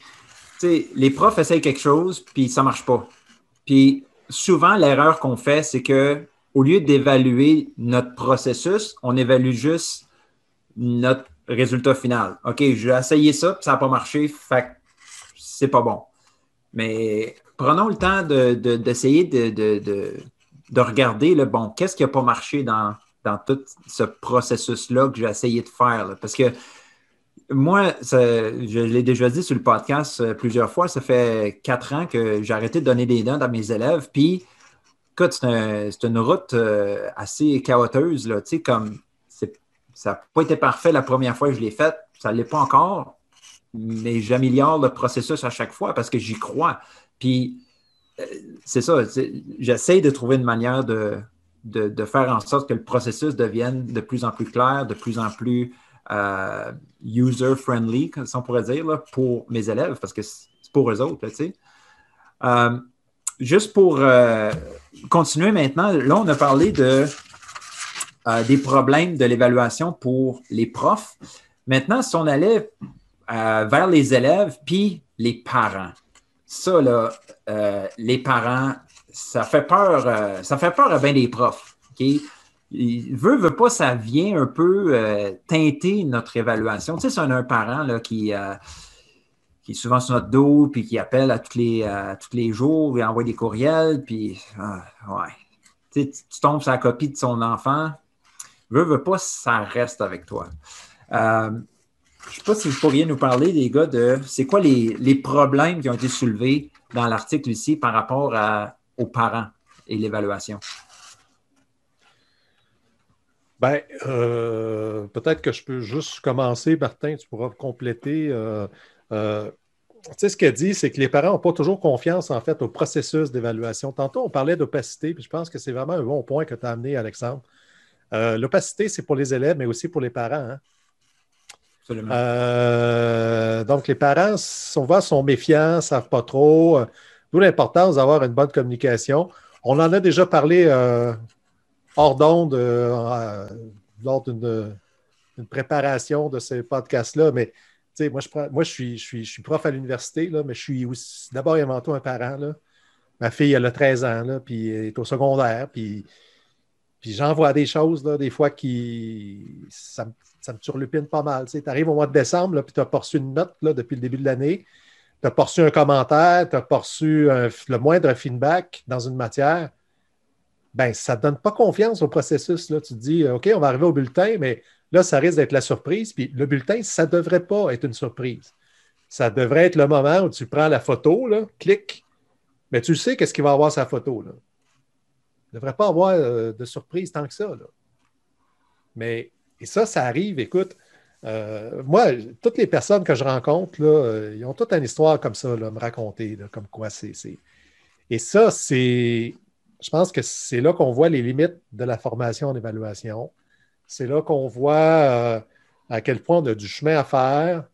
Speaker 1: les profs essayent quelque chose, puis ça ne marche pas. Puis, souvent, l'erreur qu'on fait, c'est que au lieu d'évaluer notre processus, on évalue juste notre résultat final. OK, j'ai essayé ça, puis ça n'a pas marché, fait c'est pas bon. Mais prenons le temps d'essayer de, de, regarder le bon, qu'est-ce qui n'a pas marché dans, dans tout ce processus-là que j'ai essayé de faire. Parce que moi, je l'ai déjà dit sur le podcast euh, plusieurs fois, ça fait quatre ans que j'ai arrêté de donner des notes à mes élèves, puis écoute, c'est une route euh, assez chaoteuse, là, tu comme ça n'a pas été parfait la première fois que je l'ai faite, ça ne l'est pas encore, mais j'améliore le processus à chaque fois parce que j'y crois. Puis, euh, c'est ça, j'essaie de trouver une manière de, faire en sorte que le processus devienne de plus en plus clair, de plus en plus euh, user-friendly, si on pourrait dire, pour mes élèves, parce que c'est pour eux autres, tu sais juste pour euh, continuer maintenant, là, on a parlé de, euh, des problèmes de l'évaluation pour les profs. Maintenant, si on allait euh, vers les élèves puis les parents, ça, là, les parents, ça fait peur, ça fait peur à bien des profs. OK? Il veut, veut pas, ça vient un peu teinter notre évaluation. Tu sais, c'est un, un parent là, qui qui est souvent sur notre dos, puis qui appelle à tous les, tous les jours, et envoie des courriels, puis ah, ouais. Tu, tu, tombes sur la copie de son enfant, veut, veut pas, ça reste avec toi. Euh, je ne sais pas si vous pourriez nous parler, les gars, de c'est quoi les, problèmes qui ont été soulevés dans l'article ici par rapport aux parents et l'évaluation?
Speaker 2: Ben, euh, peut-être que je peux juste commencer, Martin, tu pourras compléter. Euh, euh, tu sais, ce qu'elle dit, c'est que les parents n'ont pas toujours confiance, en fait, au processus d'évaluation. Tantôt, on parlait d'opacité, puis je pense que c'est vraiment un bon point que tu as amené, Alexandre. Euh, l'opacité, c'est pour les élèves, mais aussi pour les parents. Hein. Absolument. Euh, donc, les parents, souvent, sont méfiants, ne savent pas trop. D'où l'importance d'avoir une bonne communication. On en a déjà parlé hors d'onde lors d'une préparation de ces podcasts-là, mais moi, je, moi je, suis, je, suis, je suis prof à l'université, mais je suis d'abord et avant tout un parent. Là. Ma fille, elle a 13 ans, là, puis elle est au secondaire, puis, puis j'envoie des choses, là, des fois, qui. Ça, ça me turlupine pas mal. Tu arrives au mois de décembre, puis tu as reçu une note là, depuis le début de l'année. Tu as reçu un commentaire, tu as reçu le moindre feedback dans une matière. Ben, ça ne donne pas confiance au processus. Là. Tu te dis, OK, on va arriver au bulletin, mais là, ça risque d'être la surprise. Puis le bulletin, ça ne devrait pas être une surprise. Ça devrait être le moment où tu prends la photo, là, clic, mais tu sais qu'est-ce qu'il va avoir sa photo. Il ne devrait pas avoir euh, de surprise tant que ça. Mais et ça, ça arrive, écoute. Euh, moi, toutes les personnes que je rencontre, là, euh, ils ont toute une histoire comme ça, là, me raconter, comme quoi c'est. Et ça, c'est. Je pense que c'est là qu'on voit les limites de la formation en évaluation. C'est là qu'on voit euh, à quel point on a du chemin à faire.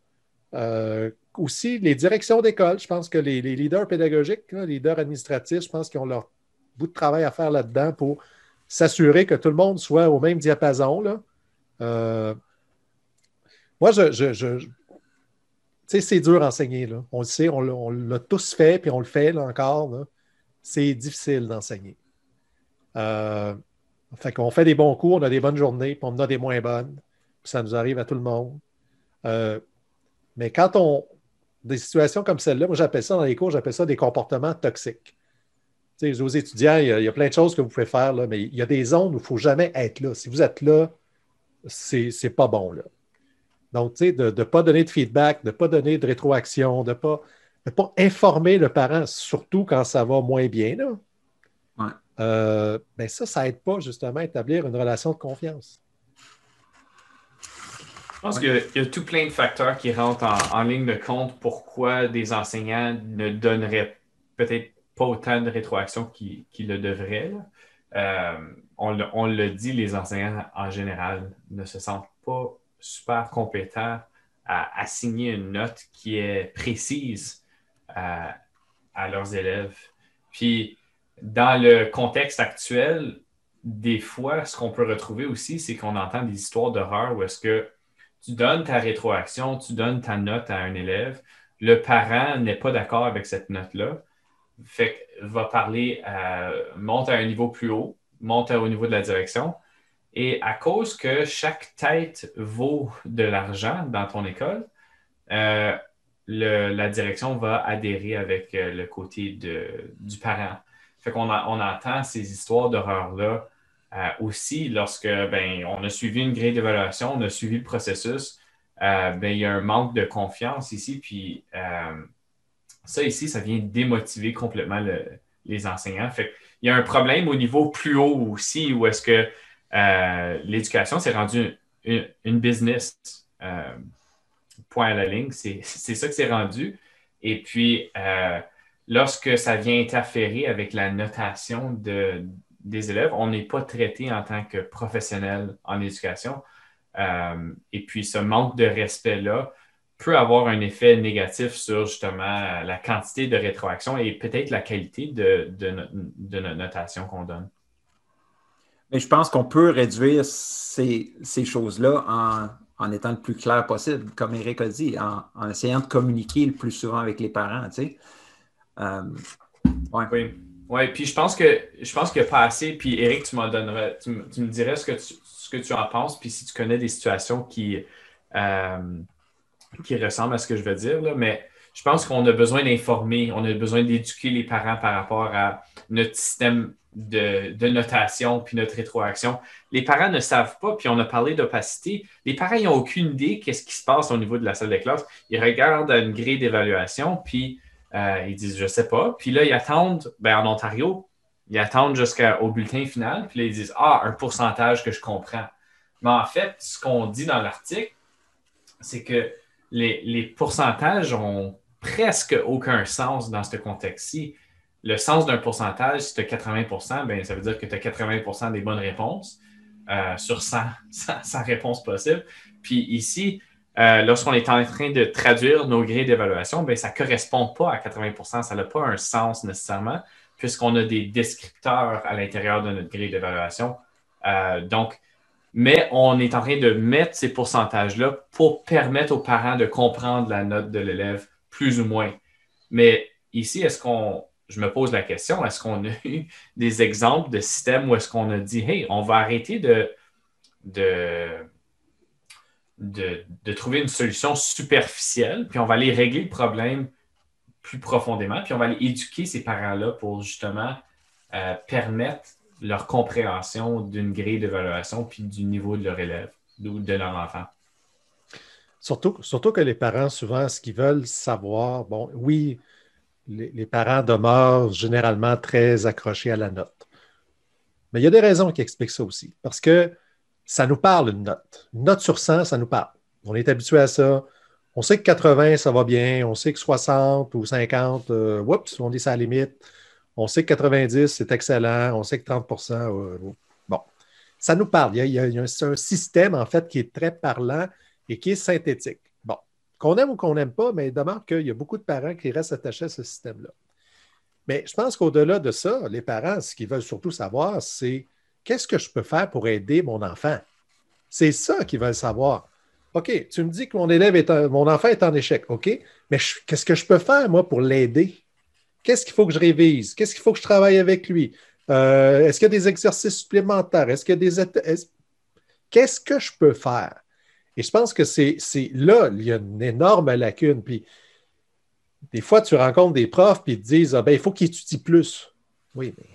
Speaker 2: aussi, les directions d'école, je pense que les, leaders pédagogiques, les leaders administratifs, je pense qu'ils ont leur bout de travail à faire là-dedans pour s'assurer que tout le monde soit au même diapason. Euh, moi, je, sais, c'est dur d'enseigner. Là. On le sait, on l'a tous fait, puis on le fait là, encore. C'est difficile d'enseigner. Euh, fait qu'on fait des bons cours, on a des bonnes journées, puis on a des moins bonnes. ça nous arrive à tout le monde. Euh, mais quand on. Des situations comme celle-là, moi j'appelle ça dans les cours, j'appelle ça des comportements toxiques. aux étudiants, il y, a, plein de choses que vous pouvez faire, là, mais il y a des zones où il ne faut jamais être là. Si vous êtes là, c'est pas bon. Là. Donc, tu sais, de ne pas donner de feedback, de ne pas donner de rétroaction, de ne pas, pas informer le parent, surtout quand ça va moins bien, là, euh, ben ça, ça n'aide pas justement à établir une relation de confiance.
Speaker 3: Je pense qu'il y, a tout plein de facteurs qui rentrent en, ligne de compte pourquoi des enseignants ne donneraient peut-être pas autant de rétroaction qu'ils le devraient. Euh, on, le dit, les enseignants en général ne se sentent pas super compétents à assigner une note qui est précise à, leurs élèves. Puis, dans le contexte actuel, des fois, ce qu'on peut retrouver aussi, c'est qu'on entend des histoires d'horreur où est-ce que tu donnes ta rétroaction, tu donnes ta note à un élève, le parent n'est pas d'accord avec cette note-là, fait va parler, monte à un niveau plus haut, monte au niveau de la direction. Et à cause que chaque tête vaut de l'argent dans ton école, euh, la direction va adhérer avec euh, le côté du parent. Fait qu'on on entend ces histoires d'horreur-là euh, aussi lorsque ben, on a suivi une grille d'évaluation, on a suivi le processus. ben, il y a un manque de confiance ici, puis ça ici, ça vient démotiver complètement les enseignants. Fait il y a un problème au niveau plus haut aussi, où est-ce que euh, l'éducation s'est rendue une, business. Euh, point à la ligne, c'est ça que c'est rendu. Et puis, euh, lorsque ça vient interférer avec la notation de, des élèves, on n'est pas traité en tant que professionnel en éducation. et puis, ce manque de respect-là peut avoir un effet négatif sur justement la quantité de rétroaction et peut-être la qualité de, notre notation qu'on donne.
Speaker 1: Mais je pense qu'on peut réduire ces, choses-là en, en, étant le plus clair possible, comme Eric a dit, en, essayant de communiquer le plus souvent avec les parents.
Speaker 3: Euh, oui. Oui, puis je pense que je pense qu'il n'y a pas assez. Puis Eric, tu, donnerais, tu, me dirais ce que, tu, ce que tu en penses, puis si tu connais des situations qui, euh, qui ressemble à ce que je veux dire, là, mais je pense qu'on a besoin d'informer, on a besoin d'éduquer les parents par rapport à notre système de, notation puis notre rétroaction. Les parents ne savent pas, puis on a parlé d'opacité. Les parents n'ont aucune idée qu'est-ce qui se passe au niveau de la salle de classe. Ils regardent une grille d'évaluation, puis euh, ils disent je sais pas. Puis là, ils attendent, ben, en Ontario, ils attendent jusqu'au bulletin final, puis là, ils disent ah, un pourcentage que je comprends. Mais en fait, ce qu'on dit dans l'article, c'est que les, pourcentages ont presque aucun sens dans ce contexte-ci. Le sens d'un pourcentage, si tu as 80% ben, ça veut dire que tu as 80% des bonnes réponses euh, sur 100, réponses possibles. Puis ici, euh, lorsqu'on est en train de traduire nos grilles d'évaluation, ben, ça ne correspond pas à 80% ça n'a pas un sens nécessairement, puisqu'on a des descripteurs à l'intérieur de notre grille d'évaluation Euh, donc, mais on est en train de mettre ces pourcentages-là pour permettre aux parents de comprendre la note de l'élève plus ou moins. Mais ici, est-ce qu'on, je me pose la question, est-ce qu'on a eu des exemples de systèmes où est-ce qu'on a dit, hey, on va arrêter de, de, de, trouver une solution superficielle, puis on va aller régler le problème plus profondément, puis on va aller éduquer ces parents-là pour justement euh, permettre leur compréhension d'une grille d'évaluation puis du niveau de leur élève ou de leur enfant.
Speaker 2: Surtout, surtout que les parents, souvent, ce qu'ils veulent savoir, bon, oui, les, parents demeurent généralement très accrochés à la note. Mais il y a des raisons qui expliquent ça aussi. Parce que ça nous parle, une note. Une note sur 100, ça nous parle. On est habitué à ça. On sait que 80, ça va bien. On sait que 60 ou 50, euh, oups, on dit à la limite. On sait que 90, c'est excellent. On sait que 30% euh, bon, ça nous parle. Il y a, un, système, en fait, qui est très parlant et qui est synthétique. Bon, qu'on aime ou qu'on n'aime pas, mais il demeure qu'il y a beaucoup de parents qui restent attachés à ce système-là. Mais je pense qu'au-delà de ça, les parents, ce qu'ils veulent surtout savoir, c'est qu'est-ce que je peux faire pour aider mon enfant? C'est ça qu'ils veulent savoir. OK, tu me dis que mon élève est mon enfant est en échec. OK, mais qu'est-ce que je peux faire, moi, pour l'aider? Qu'est-ce qu'il faut que je révise? Qu'est-ce qu'il faut que je travaille avec lui? Euh, est-ce qu'il y a des exercices supplémentaires? Est-ce qu'il y a des. Qu'est-ce que je peux faire? Et je pense que c'est là, il y a une énorme lacune. Puis, des fois, tu rencontres des profs, puis ils te disent ah, ben, il faut qu'ils étudient plus. Oui, mais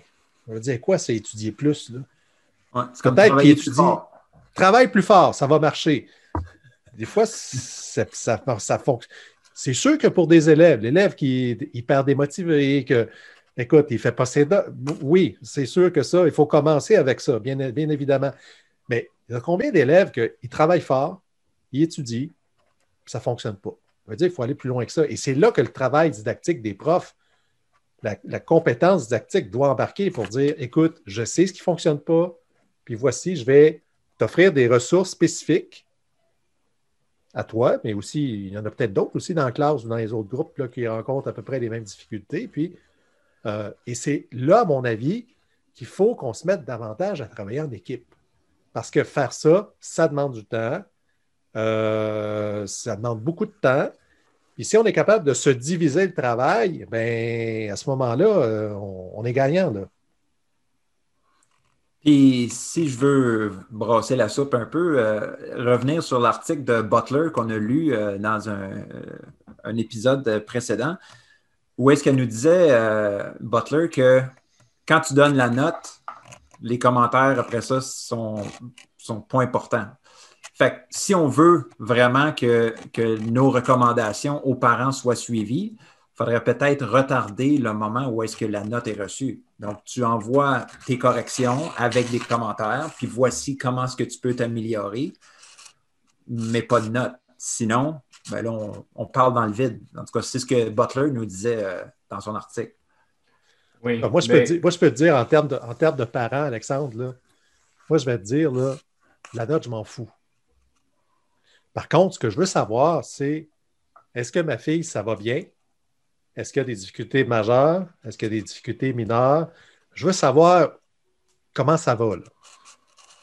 Speaker 2: on va dire quoi, c'est étudier plus?
Speaker 1: Là? Peut-être qu'ils étudient.
Speaker 2: Travaille plus fort, ça va marcher. Des fois, ça, ça, ça fonctionne. C'est sûr que pour des élèves, l'élève qui est hyper démotivé, que, écoute, il ne fait pas ses oui, c'est sûr que ça, il faut commencer avec ça, bien, bien évidemment. Mais il y a combien d'élèves qui travaillent fort, ils étudient, ça ne fonctionne pas? Ça veut dire qu'il faut aller plus loin que ça. Et c'est là que le travail didactique des profs, la, la, compétence didactique doit embarquer pour dire écoute, je sais ce qui ne fonctionne pas, puis voici, je vais t'offrir des ressources spécifiques à toi, mais aussi, il y en a peut-être d'autres aussi dans la classe ou dans les autres groupes qui rencontrent à peu près les mêmes difficultés. Euh, et c'est là, à mon avis, qu'il faut qu'on se mette davantage à travailler en équipe. Parce que faire ça, ça demande du temps, euh, ça demande beaucoup de temps. Puis si on est capable de se diviser le travail, ben à ce moment-là, euh, on, est gagnant.
Speaker 1: Puis si je veux brasser la soupe un peu, euh, revenir sur l'article de Butler qu'on a lu euh, dans un, un, épisode précédent, où est-ce qu'elle nous disait, euh, Butler, que quand tu donnes la note, les commentaires après ça sont, sont pas importants. Fait que si on veut vraiment que, que nos recommandations aux parents soient suivies, faudrait peut-être retarder le moment où est-ce que la note est reçue. Donc, tu envoies tes corrections avec des commentaires, puis voici comment est-ce que tu peux t'améliorer, mais pas de note. Sinon, ben là, on, parle dans le vide. En tout cas, c'est ce que Butler nous disait euh, dans son article.
Speaker 2: Oui, moi, je peux dire, moi, je peux te dire en termes de, en termes de parents, Alexandre, là, moi, je vais te dire, là, la note, je m'en fous. Par contre, ce que je veux savoir, c'est est-ce que ma fille, ça va bien? Est-ce qu'il y a des difficultés majeures? Est-ce qu'il y a des difficultés mineures? Je veux savoir comment ça va.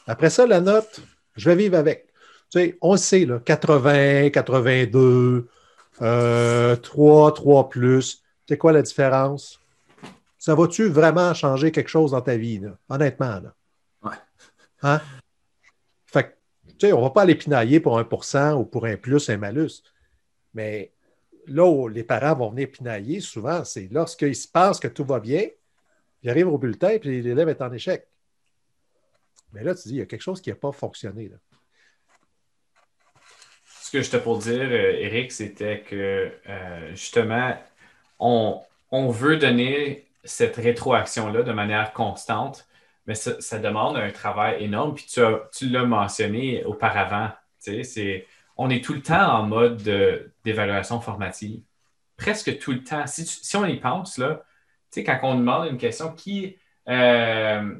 Speaker 2: Après ça, la note, je vais vivre avec. Tu sais, on sait, là, 80, 82, 3, 3 plus. C'est quoi la différence? Ça va-tu vraiment changer quelque chose dans ta vie, honnêtement? Là?
Speaker 1: Ouais.
Speaker 2: Hein? Fait que, tu sais, on ne va pas aller pinailler pour 1% ou pour un plus, un malus. Mais là où les parents vont venir pinailler, souvent, c'est lorsqu'ils se pensent que tout va bien, ils arrivent au bulletin et l'élève est en échec. Mais là, tu dis, il y a quelque chose qui n'a pas fonctionné.
Speaker 3: Ce que j'étais pour dire, Eric, euh, c'était que euh, justement, on, veut donner cette rétroaction-là de manière constante, mais ça, demande un travail énorme. Puis tu, tu l'as mentionné auparavant. C'est on est tout le temps en mode d'évaluation formative. Presque tout le temps. Si, on y pense, là, quand on demande une question, qui, euh,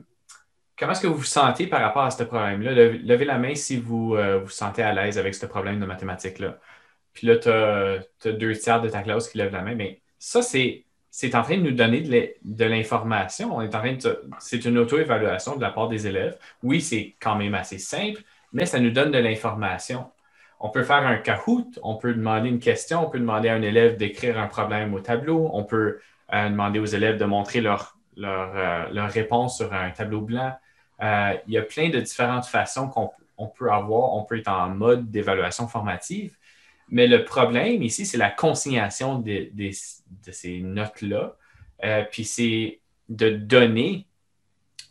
Speaker 3: comment est-ce que vous vous sentez par rapport à ce problème-là? Levez la main si vous euh, vous sentez à l'aise avec ce problème de mathématiques-là. Puis là, tu as, deux tiers de ta classe qui lèvent la main. Mais ça, c'est c'est en train de nous donner de l'information. On est en train de, c'est une auto-évaluation de la part des élèves. Oui, c'est quand même assez simple, mais ça nous donne de l'information. On peut faire un Kahoot, on peut demander une question, on peut demander à un élève d'écrire un problème au tableau, on peut euh, demander aux élèves de montrer leur, leur, euh, réponse sur un tableau blanc. Euh, il y a plein de différentes façons qu'on peut avoir. On peut être en mode d'évaluation formative, mais le problème ici, c'est la consignation de, ces notes-là. puis c'est de donner,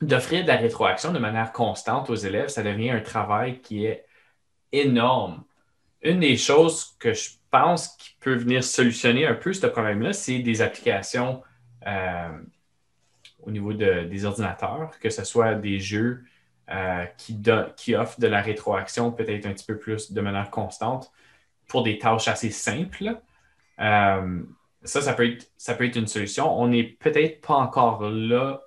Speaker 3: d'offrir de la rétroaction de manière constante aux élèves. Ça devient un travail qui est énorme une des choses que je pense qui peut venir solutionner un peu ce problème-là, c'est des applications euh, au niveau des ordinateurs, que ce soit des jeux euh, qui, qui, offrent de la rétroaction peut-être un petit peu plus de manière constante pour des tâches assez simples. Euh, ça, ça peut, être, ça peut être une solution. On n'est peut-être pas encore là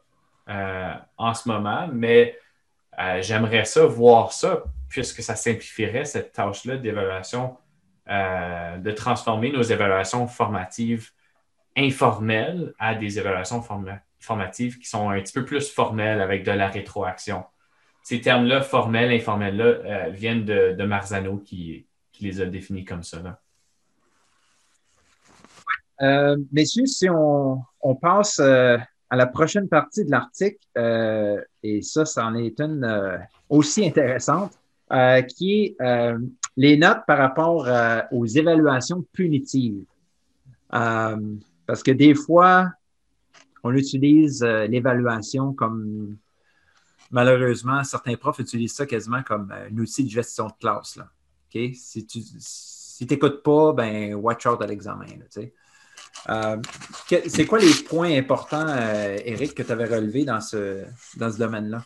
Speaker 3: en ce moment, mais j'aimerais ça, voir ça puisque ça simplifierait cette tâche-là d'évaluation, euh, de transformer nos évaluations formatives informelles à des évaluations formatives qui sont un petit peu plus formelles avec de la rétroaction. Ces termes-là, formels, informels-là, euh, viennent de, Marzano qui, les a définis comme ça.
Speaker 1: Euh, messieurs, si on, passe à la prochaine partie de l'article, et ça, c'en est une aussi intéressante, euh, qui est euh, les notes par rapport euh, aux évaluations punitives. parce que des fois, on utilise l'évaluation comme, malheureusement, certains profs utilisent ça quasiment comme un outil de gestion de classe. Si tu si n'écoutes pas, ben watch out à l'examen. c'est quoi les points importants, Eric, que tu avais relevés dans ce, dans ce domaine-là?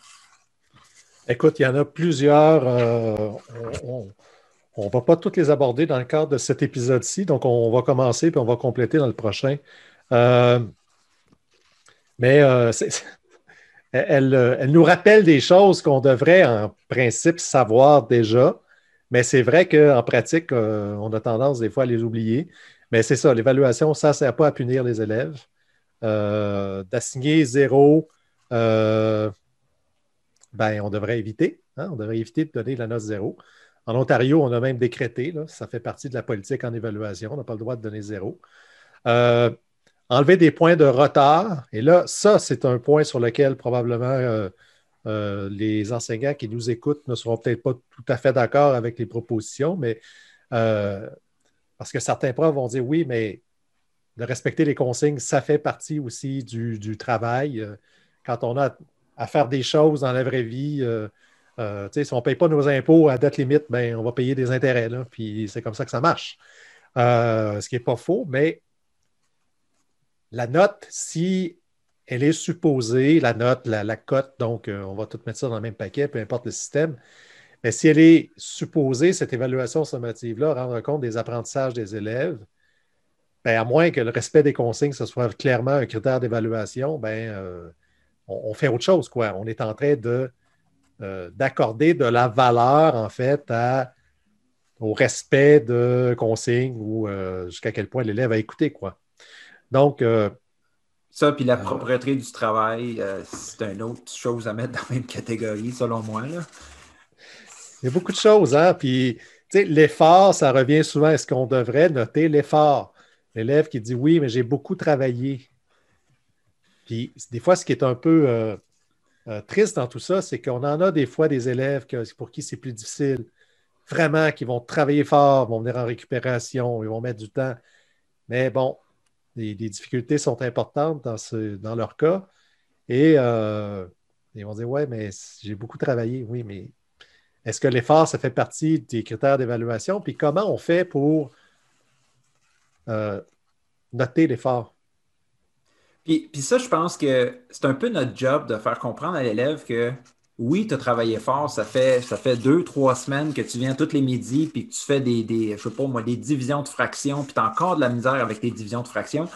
Speaker 2: Écoute, il y en a plusieurs. Euh, on ne va pas toutes les aborder dans le cadre de cet épisode-ci, donc on va commencer puis on va compléter dans le prochain. Euh, mais euh, elle, nous rappelle des choses qu'on devrait en principe savoir déjà, mais c'est vrai qu'en pratique, on a tendance des fois à les oublier. Mais c'est ça, l'évaluation, ça ne sert pas à punir les élèves. D'assigner zéro ben, on devrait éviter. Hein, on devrait éviter de donner la note zéro. En Ontario, on a même décrété, ça fait partie de la politique en évaluation, on n'a pas le droit de donner zéro. Euh, enlever des points de retard. Et là, ça, c'est un point sur lequel probablement euh, euh, les enseignants qui nous écoutent ne seront peut-être pas tout à fait d'accord avec les propositions, mais parce que certains profs vont dire oui, mais de respecter les consignes, ça fait partie aussi du, du travail. Quand on a à faire des choses dans la vraie vie. Euh, euh, si on ne paye pas nos impôts à date limite, ben, on va payer des intérêts. Puis c'est comme ça que ça marche. Euh, ce qui n'est pas faux, mais la note, si elle est supposée, la note, la, cote, donc on va tout mettre ça dans le même paquet, peu importe le système, mais si elle est supposée, cette évaluation sommative-là, rendre compte des apprentissages des élèves, ben, à moins que le respect des consignes, ce soit clairement un critère d'évaluation, ben, on, fait autre chose, quoi. On est en train de, euh, d'accorder de la valeur, en fait, au respect de consignes ou euh, jusqu'à quel point l'élève a écouté, quoi. Donc, euh,
Speaker 1: ça, puis la propriété du travail, c'est une autre chose à mettre dans la même catégorie, selon moi. Là.
Speaker 2: Il y a beaucoup de choses, hein? Puis, tu sais, l'effort, ça revient souvent. Est-ce qu'on devrait noter l'effort? L'élève qui dit oui, mais j'ai beaucoup travaillé. Puis des fois, ce qui est un peu euh, euh, triste dans tout ça, c'est qu'on en a des fois des élèves pour qui c'est plus difficile, vraiment, qui vont travailler fort, vont venir en récupération, ils vont mettre du temps. Mais bon, les, difficultés sont importantes dans, leur cas. Et euh, ils vont dire Ouais, mais j'ai beaucoup travaillé. Oui, mais est-ce que l'effort, ça fait partie des critères d'évaluation? Puis comment on fait pour noter l'effort?
Speaker 1: Puis, ça, je pense que c'est un peu notre job de faire comprendre à l'élève que oui, tu as travaillé fort, ça fait, ça fait deux, trois semaines que tu viens tous les midis, puis que tu fais des, des je sais pas moi, des divisions de fractions, puis tu as encore de la misère avec tes divisions de fractions.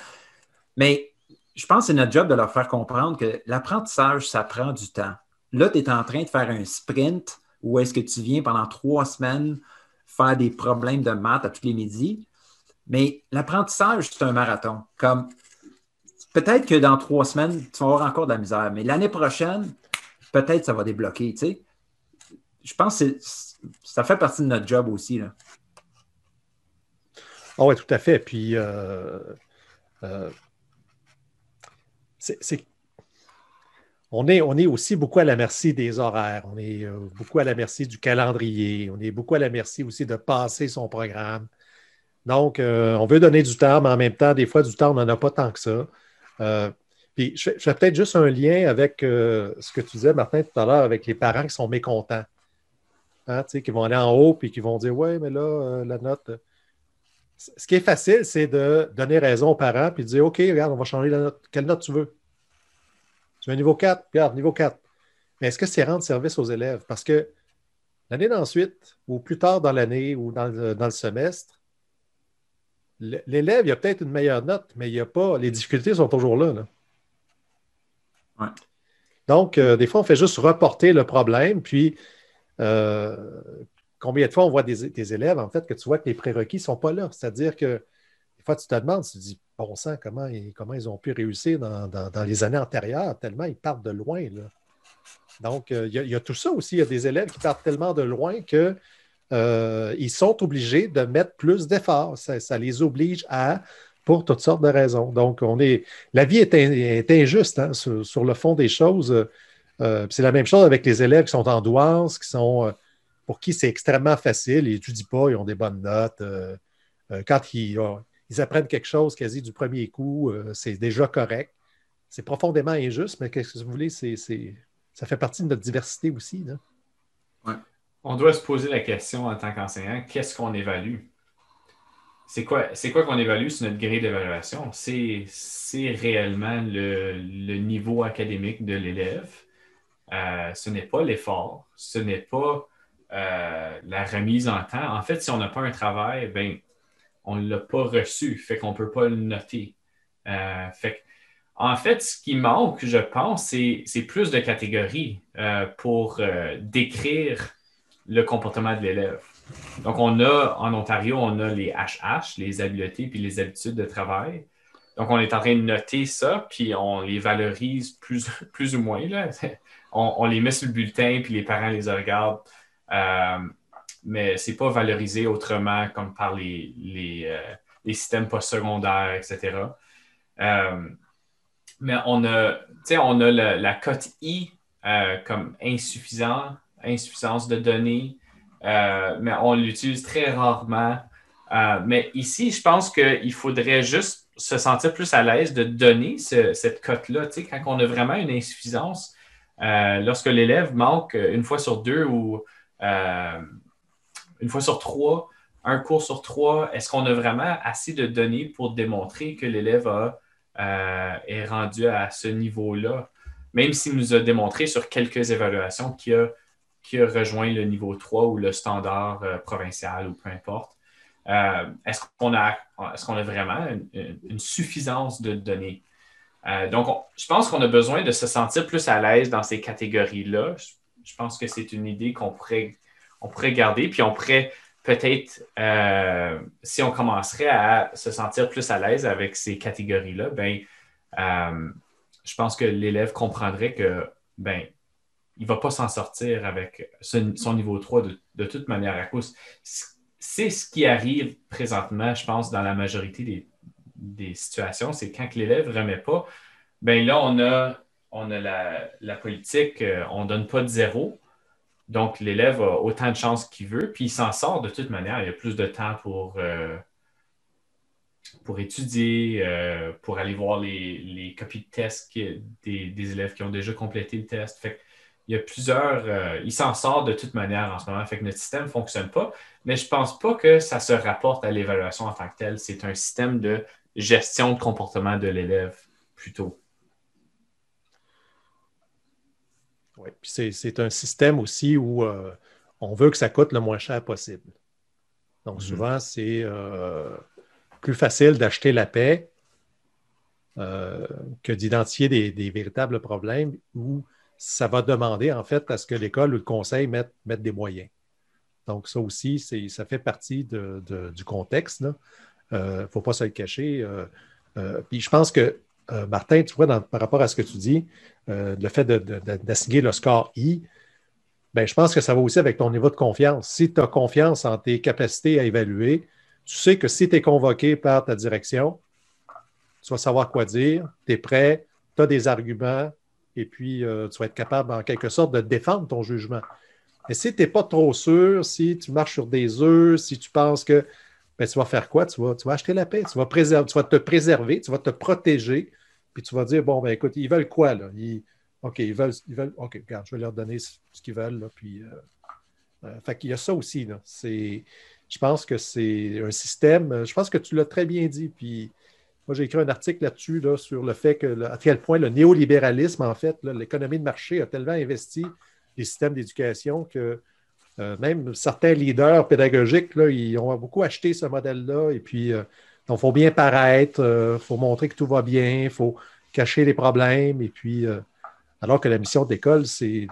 Speaker 1: Mais je pense que c'est notre job de leur faire comprendre que l'apprentissage, ça prend du temps. Là, tu es en train de faire un sprint où est-ce que tu viens pendant trois semaines faire des problèmes de maths à tous les midis. Mais l'apprentissage, c'est un marathon. Comme peut-être que dans trois semaines, tu vas avoir encore de la misère, mais l'année prochaine, peut-être ça va débloquer. Tu sais. Je pense que ça fait partie de notre job aussi. Là.
Speaker 2: Ah oui, tout à fait. Puis, euh, euh, c'est, on, est, on est aussi beaucoup à la merci des horaires. On est euh, beaucoup à la merci du calendrier. On est beaucoup à la merci aussi de passer son programme. Donc, on veut donner du temps, mais en même temps, des fois, du temps, on n'en a pas tant que ça. Puis, je fais, peut-être juste un lien avec ce que tu disais, Martin, tout à l'heure, avec les parents qui sont mécontents. Hein, qui vont aller en haut puis qui vont dire Ouais, mais là, la note ce qui est facile, c'est de donner raison aux parents puis de dire OK, regarde, on va changer la note. Quelle note tu veux? Tu veux un niveau 4? Regarde, niveau 4. Mais est-ce que c'est rendre service aux élèves? Parce que l'année d'ensuite, ou plus tard dans l'année ou dans le, semestre, l'élève, il a peut-être une meilleure note, mais il y a pas. Les difficultés sont toujours là. Donc, euh, des fois, on fait juste reporter le problème, puis euh, combien de fois on voit des, élèves, en fait, que tu vois que les prérequis ne sont pas là. C'est-à-dire que des fois, tu te demandes, tu te dis, bon sang, comment, ils, comment ils ont pu réussir dans, les années antérieures, tellement ils partent de loin. Là. Donc, euh, il y, a tout ça aussi. Il y a des élèves qui partent tellement de loin qu'ils euh, sont obligés de mettre plus d'efforts. Ça, les oblige à, pour toutes sortes de raisons. Donc, on est, la vie est, injuste hein, sur, le fond des choses. Euh, c'est la même chose avec les élèves qui sont en douance, qui sont pour qui c'est extrêmement facile, ils n'étudient pas, ils ont des bonnes notes. Euh, euh, quand ils, apprennent quelque chose quasi du premier coup, euh, c'est déjà correct. C'est profondément injuste, mais qu'est-ce que vous voulez, ça fait partie de notre diversité aussi.
Speaker 3: On doit se poser la question en tant qu'enseignant, qu'est-ce qu'on évalue? C'est quoi, qu'on évalue sur notre grille d'évaluation? C'est, réellement le, niveau académique de l'élève. ce n'est pas l'effort, ce n'est pas euh, la remise en temps. En fait, si on n'a pas un travail, ben, on ne l'a pas reçu, fait qu'on ne peut pas le noter. Euh, fait en fait, ce qui manque, je pense, c'est plus de catégories euh, pour décrire le comportement de l'élève. Donc, on a en Ontario, on a les HH, les habiletés puis les habitudes de travail. Donc, on est en train de noter ça, puis on les valorise plus, plus ou moins. Là. On, les met sur le bulletin, puis les parents les regardent euh, mais ce n'est pas valorisé autrement comme par les, les, euh, systèmes postsecondaires, etc. Euh, mais on a, on a la, cote I comme insuffisant, insuffisance de données, mais on l'utilise très rarement. mais ici, je pense qu'il faudrait juste se sentir plus à l'aise de donner cette cote-là. Quand on a vraiment une insuffisance, lorsque l'élève manque une fois sur deux ou euh, une fois sur trois, un cours sur trois, est-ce qu'on a vraiment assez de données pour démontrer que l'élève euh, est rendu à ce niveau-là, même s'il nous a démontré sur quelques évaluations qu'il a, a, rejoint le niveau 3 ou le standard euh, provincial ou peu importe. est-ce qu'on a, vraiment une, suffisance de données? donc, je pense qu'on a besoin de se sentir plus à l'aise dans ces catégories-là je pense que c'est une idée qu'on pourrait, garder, puis on pourrait peut-être, euh, si on commencerait à se sentir plus à l'aise avec ces catégories-là, ben, euh, je pense que l'élève comprendrait que ben, il ne va pas s'en sortir avec son niveau 3 de, toute manière à cause. C'est ce qui arrive présentement, je pense, dans la majorité des, situations, c'est quand l'élève ne remet pas, ben là, on a on a la, politique, euh, on ne donne pas de zéro. Donc, l'élève a autant de chances qu'il veut, puis il s'en sort de toute manière. Il a plus de temps pour, euh, pour étudier, euh, pour aller voir les, copies de tests des, élèves qui ont déjà complété le test. Il y a plusieurs. il s'en sort de toute manière en ce moment. Fait que notre système ne fonctionne pas. Mais je ne pense pas que ça se rapporte à l'évaluation en tant que telle. C'est un système de gestion de comportement de l'élève plutôt.
Speaker 2: Oui, puis c'est un système aussi où euh, on veut que ça coûte le moins cher possible. Donc, mhm. souvent, c'est euh, plus facile d'acheter la paix euh, que d'identifier des, véritables problèmes où ça va demander, en fait, à ce que l'école ou le conseil mette, des moyens. Donc, ça aussi, ça fait partie du contexte. Il ne faut pas se le cacher. puis je pense que Martin, tu vois, par rapport à ce que tu dis, le fait d'assigner le score I, ben, je pense que ça va aussi avec ton niveau de confiance. Si tu as confiance en tes capacités à évaluer, tu sais que si tu es convoqué par ta direction, tu vas savoir quoi dire, tu es prêt, tu as des arguments, et puis euh, tu vas être capable, en quelque sorte, de défendre ton jugement. Mais si tu n'es pas trop sûr, si tu marches sur des œufs, si tu penses que ben, tu vas faire quoi? Tu vas, tu vas acheter la paix, tu vas, préserver, tu vas te préserver, tu vas te protéger, puis tu vas dire, bon, ben écoute, ils veulent quoi? Là? OK, ils veulent, ils veulent, OK, regarde, je vais leur donner ce qu'ils veulent. Là, puis, euh, euh, fait qu'il y a ça aussi. Là. je pense que c'est un système, je pense que tu l'as très bien dit. Puis, moi, j'ai écrit un article là-dessus là, sur le fait que, à quel point le néolibéralisme, en fait, l'économie de marché a tellement investi les systèmes d'éducation que euh, même certains leaders pédagogiques, ils ont beaucoup acheté ce modèle-là. Et puis, il faut bien paraître, il faut montrer que tout va bien, il faut cacher les problèmes. Et puis, alors que la mission d'école, c'est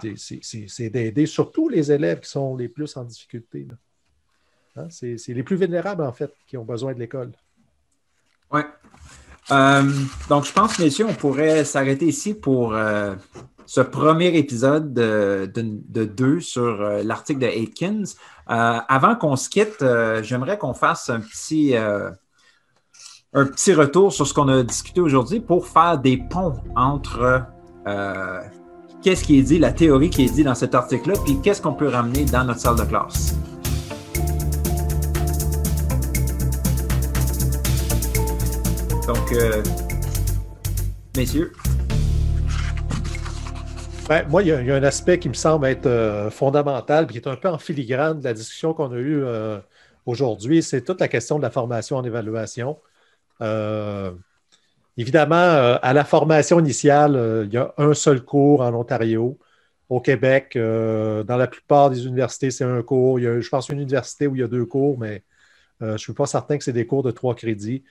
Speaker 2: d'aider surtout les élèves qui sont les plus en difficulté. Hein, c'est les plus vulnérables, en fait, qui ont besoin de l'école.
Speaker 1: Oui. Euh, donc, je pense, messieurs, on pourrait s'arrêter ici pour euh, ce premier épisode de, deux sur euh, l'article de Atkins. avant qu'on se quitte, j'aimerais qu'on fasse un petit, un petit retour sur ce qu'on a discuté aujourd'hui pour faire des ponts entre qu'est-ce qui est dit, la théorie qui est dit dans cet article-là, puis qu'est-ce qu'on peut ramener dans notre salle de classe. Donc, euh, messieurs.
Speaker 2: Ben, moi, il y, a, un aspect qui me semble être euh, fondamental, qui est un peu en filigrane de la discussion qu'on a eue aujourd'hui, c'est toute la question de la formation en évaluation. Évidemment, euh, à la formation initiale, euh, il y a un seul cours en Ontario. Au Québec, euh, dans la plupart des universités, c'est un cours. Il y a, je pense, une université où il y a deux cours, mais je ne suis pas certain que c'est des cours de trois crédits.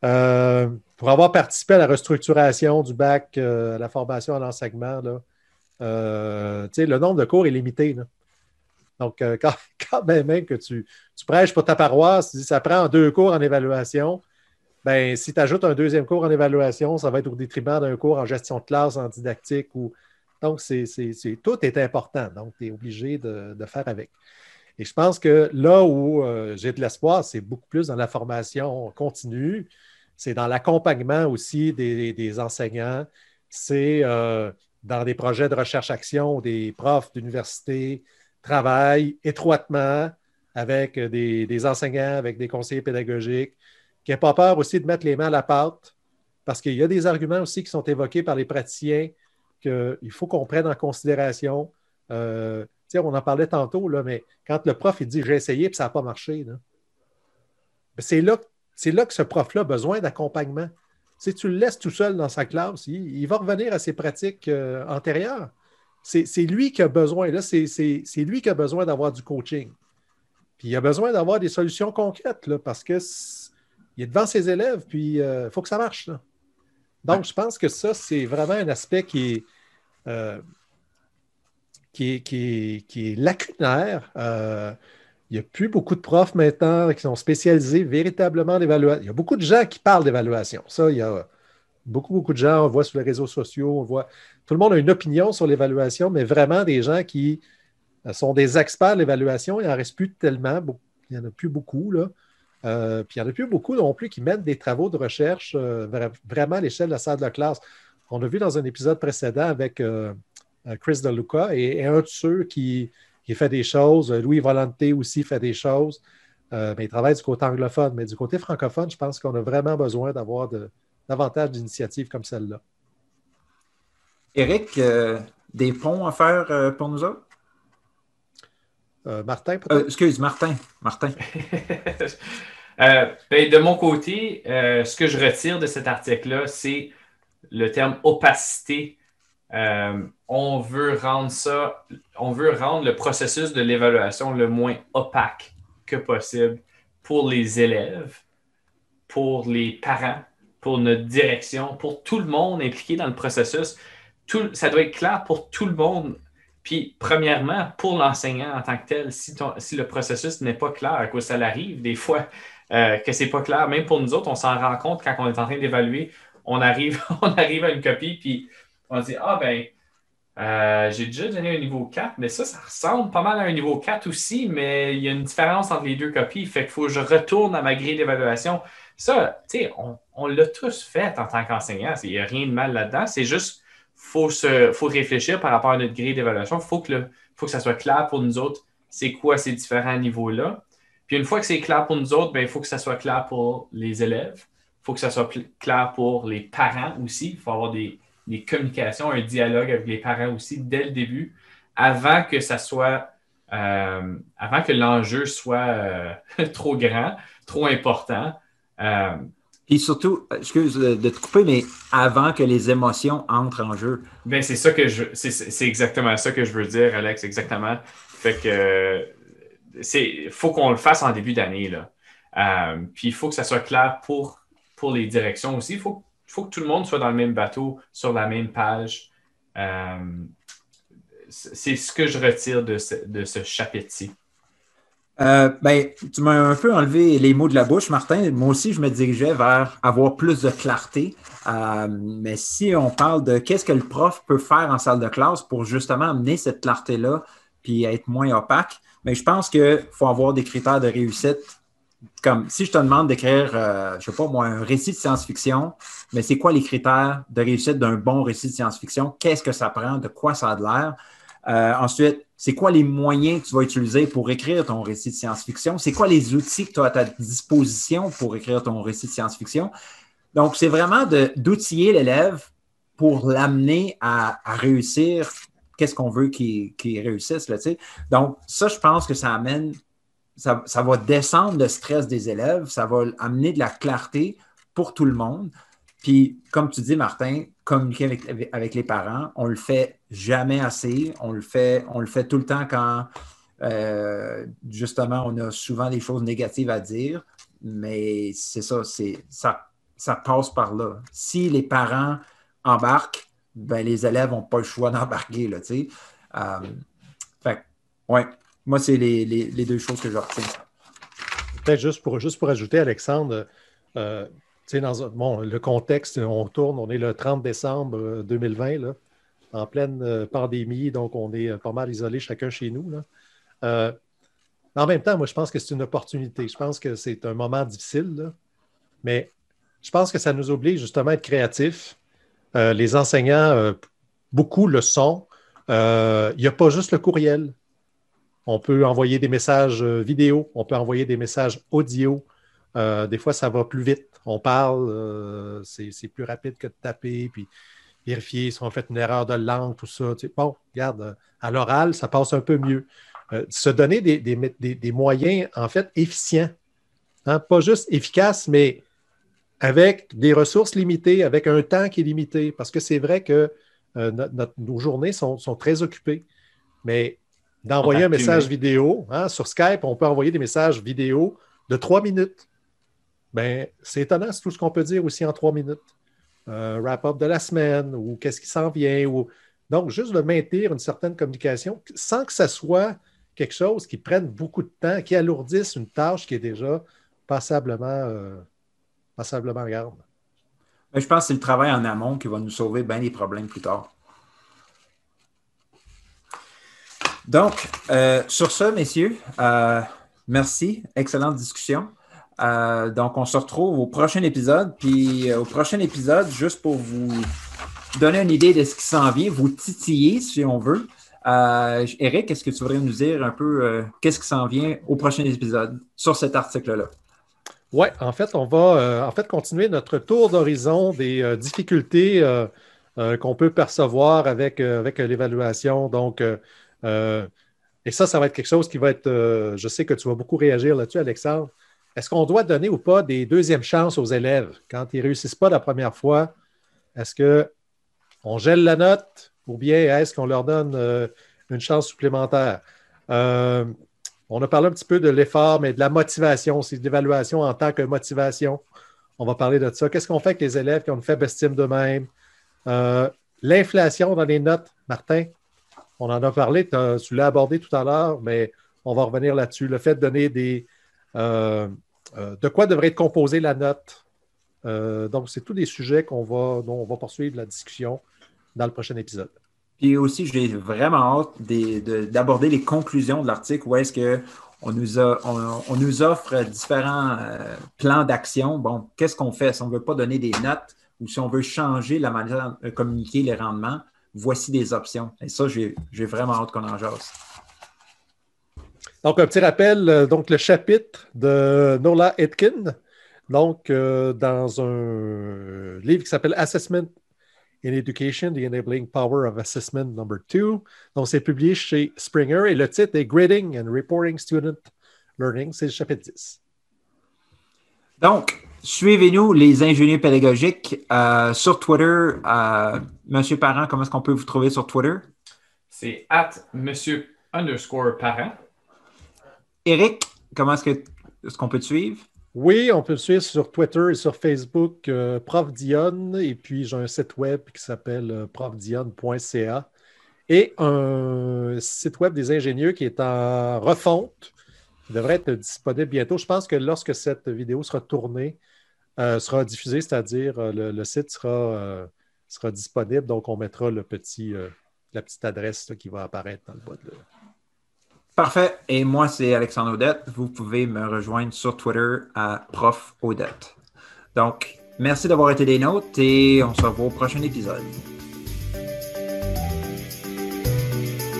Speaker 2: Pour avoir participé à la restructuration du bac, à la formation à l'enseignement, le nombre de cours est limité. Donc, quand, même, que tu, prêches pour ta paroisse, ça prend deux cours en évaluation, ben, si tu ajoutes un deuxième cours en évaluation, ça va être au détriment d'un cours en gestion de classe, en didactique. Ou... Donc, tout est important. Donc, tu es obligé de, faire avec. Et je pense que là où euh, j'ai de l'espoir, c'est beaucoup plus dans la formation continue, c'est dans l'accompagnement aussi des, enseignants, c'est euh, dans des projets de recherche-action où des profs d'université travaillent étroitement avec des, enseignants, avec des conseillers pédagogiques qui n'a pas peur aussi de mettre les mains à la pâte, parce qu'il y a des arguments aussi qui sont évoqués par les praticiens qu'il faut qu'on prenne en considération. Euh, on en parlait tantôt, là, mais quand le prof il dit j'ai essayé et ça n'a pas marché, ben, c'est là, là, que ce prof-là a besoin d'accompagnement. Si tu le laisses tout seul dans sa classe, il, va revenir à ses pratiques euh, antérieures. C'est lui qui a besoin, là, c'est lui qui a besoin d'avoir du coaching. Puis il a besoin d'avoir des solutions concrètes, là, parce que il est devant ses élèves, puis il euh, faut que ça marche. Donc, je pense que ça, c'est vraiment un aspect qui est, euh, qui est, lacunaire. Il n'y a plus beaucoup de profs maintenant qui sont spécialisés véritablement en évaluation. Il y a beaucoup de gens qui parlent d'évaluation. Ça, il y a beaucoup, beaucoup de gens, on voit sur les réseaux sociaux, on voit. Tout le monde a une opinion sur l'évaluation, mais vraiment des gens qui sont des experts de l'évaluation, il n'en reste plus tellement. Il n'y en a plus beaucoup. Là. Euh, puis il n'y en a plus beaucoup non plus qui mènent des travaux de recherche euh, vraiment à l'échelle de la salle de classe. On a vu dans un épisode précédent avec euh, Chris DeLuca et, un de ceux qui, fait des choses, Louis Volante aussi fait des choses, mais il travaille du côté anglophone. Mais du côté francophone, je pense qu'on a vraiment besoin d'avoir davantage d'initiatives comme celle-là.
Speaker 1: Eric, des ponts à faire pour nous autres?
Speaker 2: Euh, Martin, peut-être?
Speaker 1: Euh, excuse, Martin. Martin.
Speaker 3: Euh, ben, de mon côté, ce que je retire de cet article-là, c'est le terme opacité. On veut rendre ça, on veut rendre le processus de l'évaluation le moins opaque que possible pour les élèves, pour les parents, pour notre direction, pour tout le monde impliqué dans le processus. Tout, ça doit être clair pour tout le monde. Puis, premièrement, pour l'enseignant en tant que tel, si, le processus n'est pas clair, à quoi ça arrive des fois euh, que ce n'est pas clair, même pour nous autres, on s'en rend compte quand on est en train d'évaluer. On arrive, on arrive à une copie, puis on dit Ah ben, euh, j'ai déjà donné un niveau 4, mais ça, ça ressemble pas mal à un niveau 4 aussi, mais il y a une différence entre les deux copies. Fait qu'il faut que je retourne à ma grille d'évaluation. Ça, tu sais, on, l'a tous fait en tant qu'enseignant. Il n'y a rien de mal là-dedans. C'est juste, faut se, faut réfléchir par rapport à notre grille d'évaluation. Il faut que, faut que ça soit clair pour nous autres, c'est quoi ces différents niveaux-là. Puis une fois que c'est clair pour nous autres, ben, il faut que ça soit clair pour les élèves. Il faut que ça soit clair pour les parents aussi. Il faut avoir des, des communications, un dialogue avec les parents aussi dès le début, avant que ça soit, euh, avant que l'enjeu soit euh, trop grand, trop important.
Speaker 1: Euh, et surtout, excuse de te couper, mais avant que les émotions entrent en jeu.
Speaker 3: Ben, c'est ça que je c'est exactement ça que je veux dire, Alex, exactement. Fait que c'est faut qu'on le fasse en début d'année. là. puis il faut que ça soit clair pour, pour les directions aussi. Il faut il faut que tout le monde soit dans le même bateau, sur la même page. Euh, c'est ce que je retire de ce, chapitre-ci.
Speaker 1: Euh, ben, tu m'as un peu enlevé les mots de la bouche, Martin. Moi aussi, je me dirigeais vers avoir plus de clarté. Euh, mais si on parle de qu'est-ce que le prof peut faire en salle de classe pour justement amener cette clarté-là puis être moins opaque, ben, je pense qu'il faut avoir des critères de réussite comme si je te demande d'écrire, euh, je sais pas moi, un récit de science-fiction, mais c'est quoi les critères de réussite d'un bon récit de science-fiction? Qu'est-ce que ça prend? De quoi ça a de l'air? Euh, ensuite, c'est quoi les moyens que tu vas utiliser pour écrire ton récit de science-fiction? C'est quoi les outils que tu as à ta disposition pour écrire ton récit de science-fiction? Donc, c'est vraiment d'outiller l'élève pour l'amener à, réussir qu'est-ce qu'on veut qu'il réussisse. Là, Donc, ça, je pense que ça amène ça, va descendre le stress des élèves, ça va amener de la clarté pour tout le monde. Puis, comme tu dis, Martin, communiquer avec, les parents, on le fait jamais assez. On le fait, on le fait tout le temps quand, euh, justement, on a souvent des choses négatives à dire. Mais c'est ça, ça, ça passe par là. Si les parents embarquent, ben, les élèves n'ont pas le choix d'embarquer. Là, euh, fait ouais, moi, c'est les, deux choses que je retiens.
Speaker 2: Peut-être juste pour, juste pour ajouter, Alexandre, euh, dans le contexte, on tourne, on est le 30 décembre 2020, là, en pleine euh, pandémie, donc on est pas mal isolés chacun chez nous. Euh, en même temps, moi, je pense que c'est une opportunité. Je pense que c'est un moment difficile, mais je pense que ça nous oblige justement à être créatifs. les enseignants, beaucoup le sont. Il n'y a pas juste le courriel. On peut envoyer des messages euh, vidéo, on peut envoyer des messages audio. Euh, des fois, ça va plus vite. On parle, euh, c'est plus rapide que de taper, puis vérifier si on fait une erreur de langue, tout ça. bon, regarde, à l'oral, ça passe un peu mieux. se donner des, moyens, en fait, efficients. Hein, pas juste efficaces, mais avec des ressources limitées, avec un temps qui est limité. Parce que c'est vrai que nos journées sont, sont, très occupées. Mais d'envoyer un message vidéo. Hein, sur Skype, on peut envoyer des messages vidéo de trois minutes. Ben, c'est étonnant, c'est tout ce qu'on peut dire aussi en trois minutes. Euh, wrap-up de la semaine ou qu'est-ce qui s'en vient. Ou... Donc, juste de maintenir une certaine communication sans que ça soit quelque chose qui prenne beaucoup de temps, qui alourdisse une tâche qui est déjà passablement, euh, passablement.
Speaker 1: Ben, je pense que c'est le travail en amont qui va nous sauver bien des problèmes plus tard. Donc, euh, sur ce, messieurs, euh, merci. Excellente discussion. Euh, donc, on se retrouve au prochain épisode. Puis, au prochain épisode, juste pour vous donner une idée de ce qui s'en vient, vous titiller si on veut. Eric, est-ce que tu voudrais nous dire un peu qu'est-ce qui s'en vient au prochain épisode sur cet article-là?
Speaker 2: Oui, en fait, on va en fait continuer notre tour d'horizon des difficultés qu'on peut percevoir avec, avec l'évaluation. Donc, euh, et ça, ça va être quelque chose qui va être. Euh, je sais que tu vas beaucoup réagir là-dessus, Alexandre. Est-ce qu'on doit donner ou pas des deuxièmes chances aux élèves? Quand ils ne réussissent pas la première fois? Est-ce qu'on gèle la note ou bien est-ce qu'on leur donne euh, une chance supplémentaire? on a parlé un petit peu de l'effort, mais de la motivation, c'est l'évaluation en tant que motivation. On va parler de ça. Qu'est-ce qu'on fait avec les élèves qui ont une faible estime d'eux-mêmes? L'inflation dans les notes, Martin, on en a parlé, tu l'as abordé tout à l'heure, mais on va revenir là-dessus. Le fait de donner des. Euh, euh, de quoi devrait être composée la note? donc, c'est tous des sujets qu'on va, dont on va poursuivre la discussion dans le prochain épisode.
Speaker 1: Puis aussi, j'ai vraiment hâte d'aborder les conclusions de l'article où est-ce qu'on nous, on, nous offre différents plans d'action. Bon, qu'est-ce qu'on fait si on ne veut pas donner des notes ou si on veut changer la manière de communiquer les rendements? Voici des options. Et ça, j'ai vraiment hâte qu'on en jase.
Speaker 2: Donc, un petit rappel, euh, donc le chapitre de Nola Etkin, donc euh, dans un livre qui s'appelle Assessment in Education, The Enabling Power of Assessment Number 2. Donc, c'est publié chez Springer et le titre est Grading and Reporting Student Learning. C'est le chapitre 10.
Speaker 1: Donc, suivez-nous, les ingénieurs pédagogiques, euh, sur Twitter. Monsieur Parent, comment est-ce qu'on peut vous trouver sur Twitter?
Speaker 3: C'est at monsieur underscore parent.
Speaker 1: Eric, comment est-ce qu'on ce peut te suivre?
Speaker 2: Oui, on peut me suivre sur Twitter et sur Facebook, euh, Prof Dion, et puis j'ai un site web qui s'appelle euh, profdion.ca et un site web des ingénieurs qui est en refonte, qui devrait être disponible bientôt. Je pense que lorsque cette vidéo sera tournée, euh, sera diffusée, c'est-à-dire le, site sera, sera disponible, donc on mettra la petite adresse qui va apparaître dans le bas de,
Speaker 1: Parfait. Et moi, c'est Alexandre Odette. Vous pouvez me rejoindre sur Twitter à Prof Odette. Donc, merci d'avoir été des nôtres et on se revoit au prochain épisode.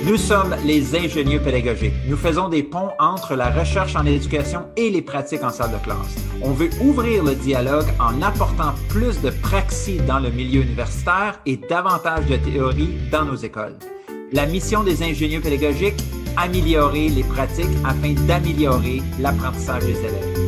Speaker 1: Nous sommes les ingénieurs pédagogiques. Nous faisons des ponts entre la recherche en éducation et les pratiques en salle de classe. On veut ouvrir le dialogue en apportant plus de praxis dans le milieu universitaire et davantage de théorie dans nos écoles. La mission des ingénieurs pédagogiques améliorer les pratiques afin d'améliorer l'apprentissage des élèves.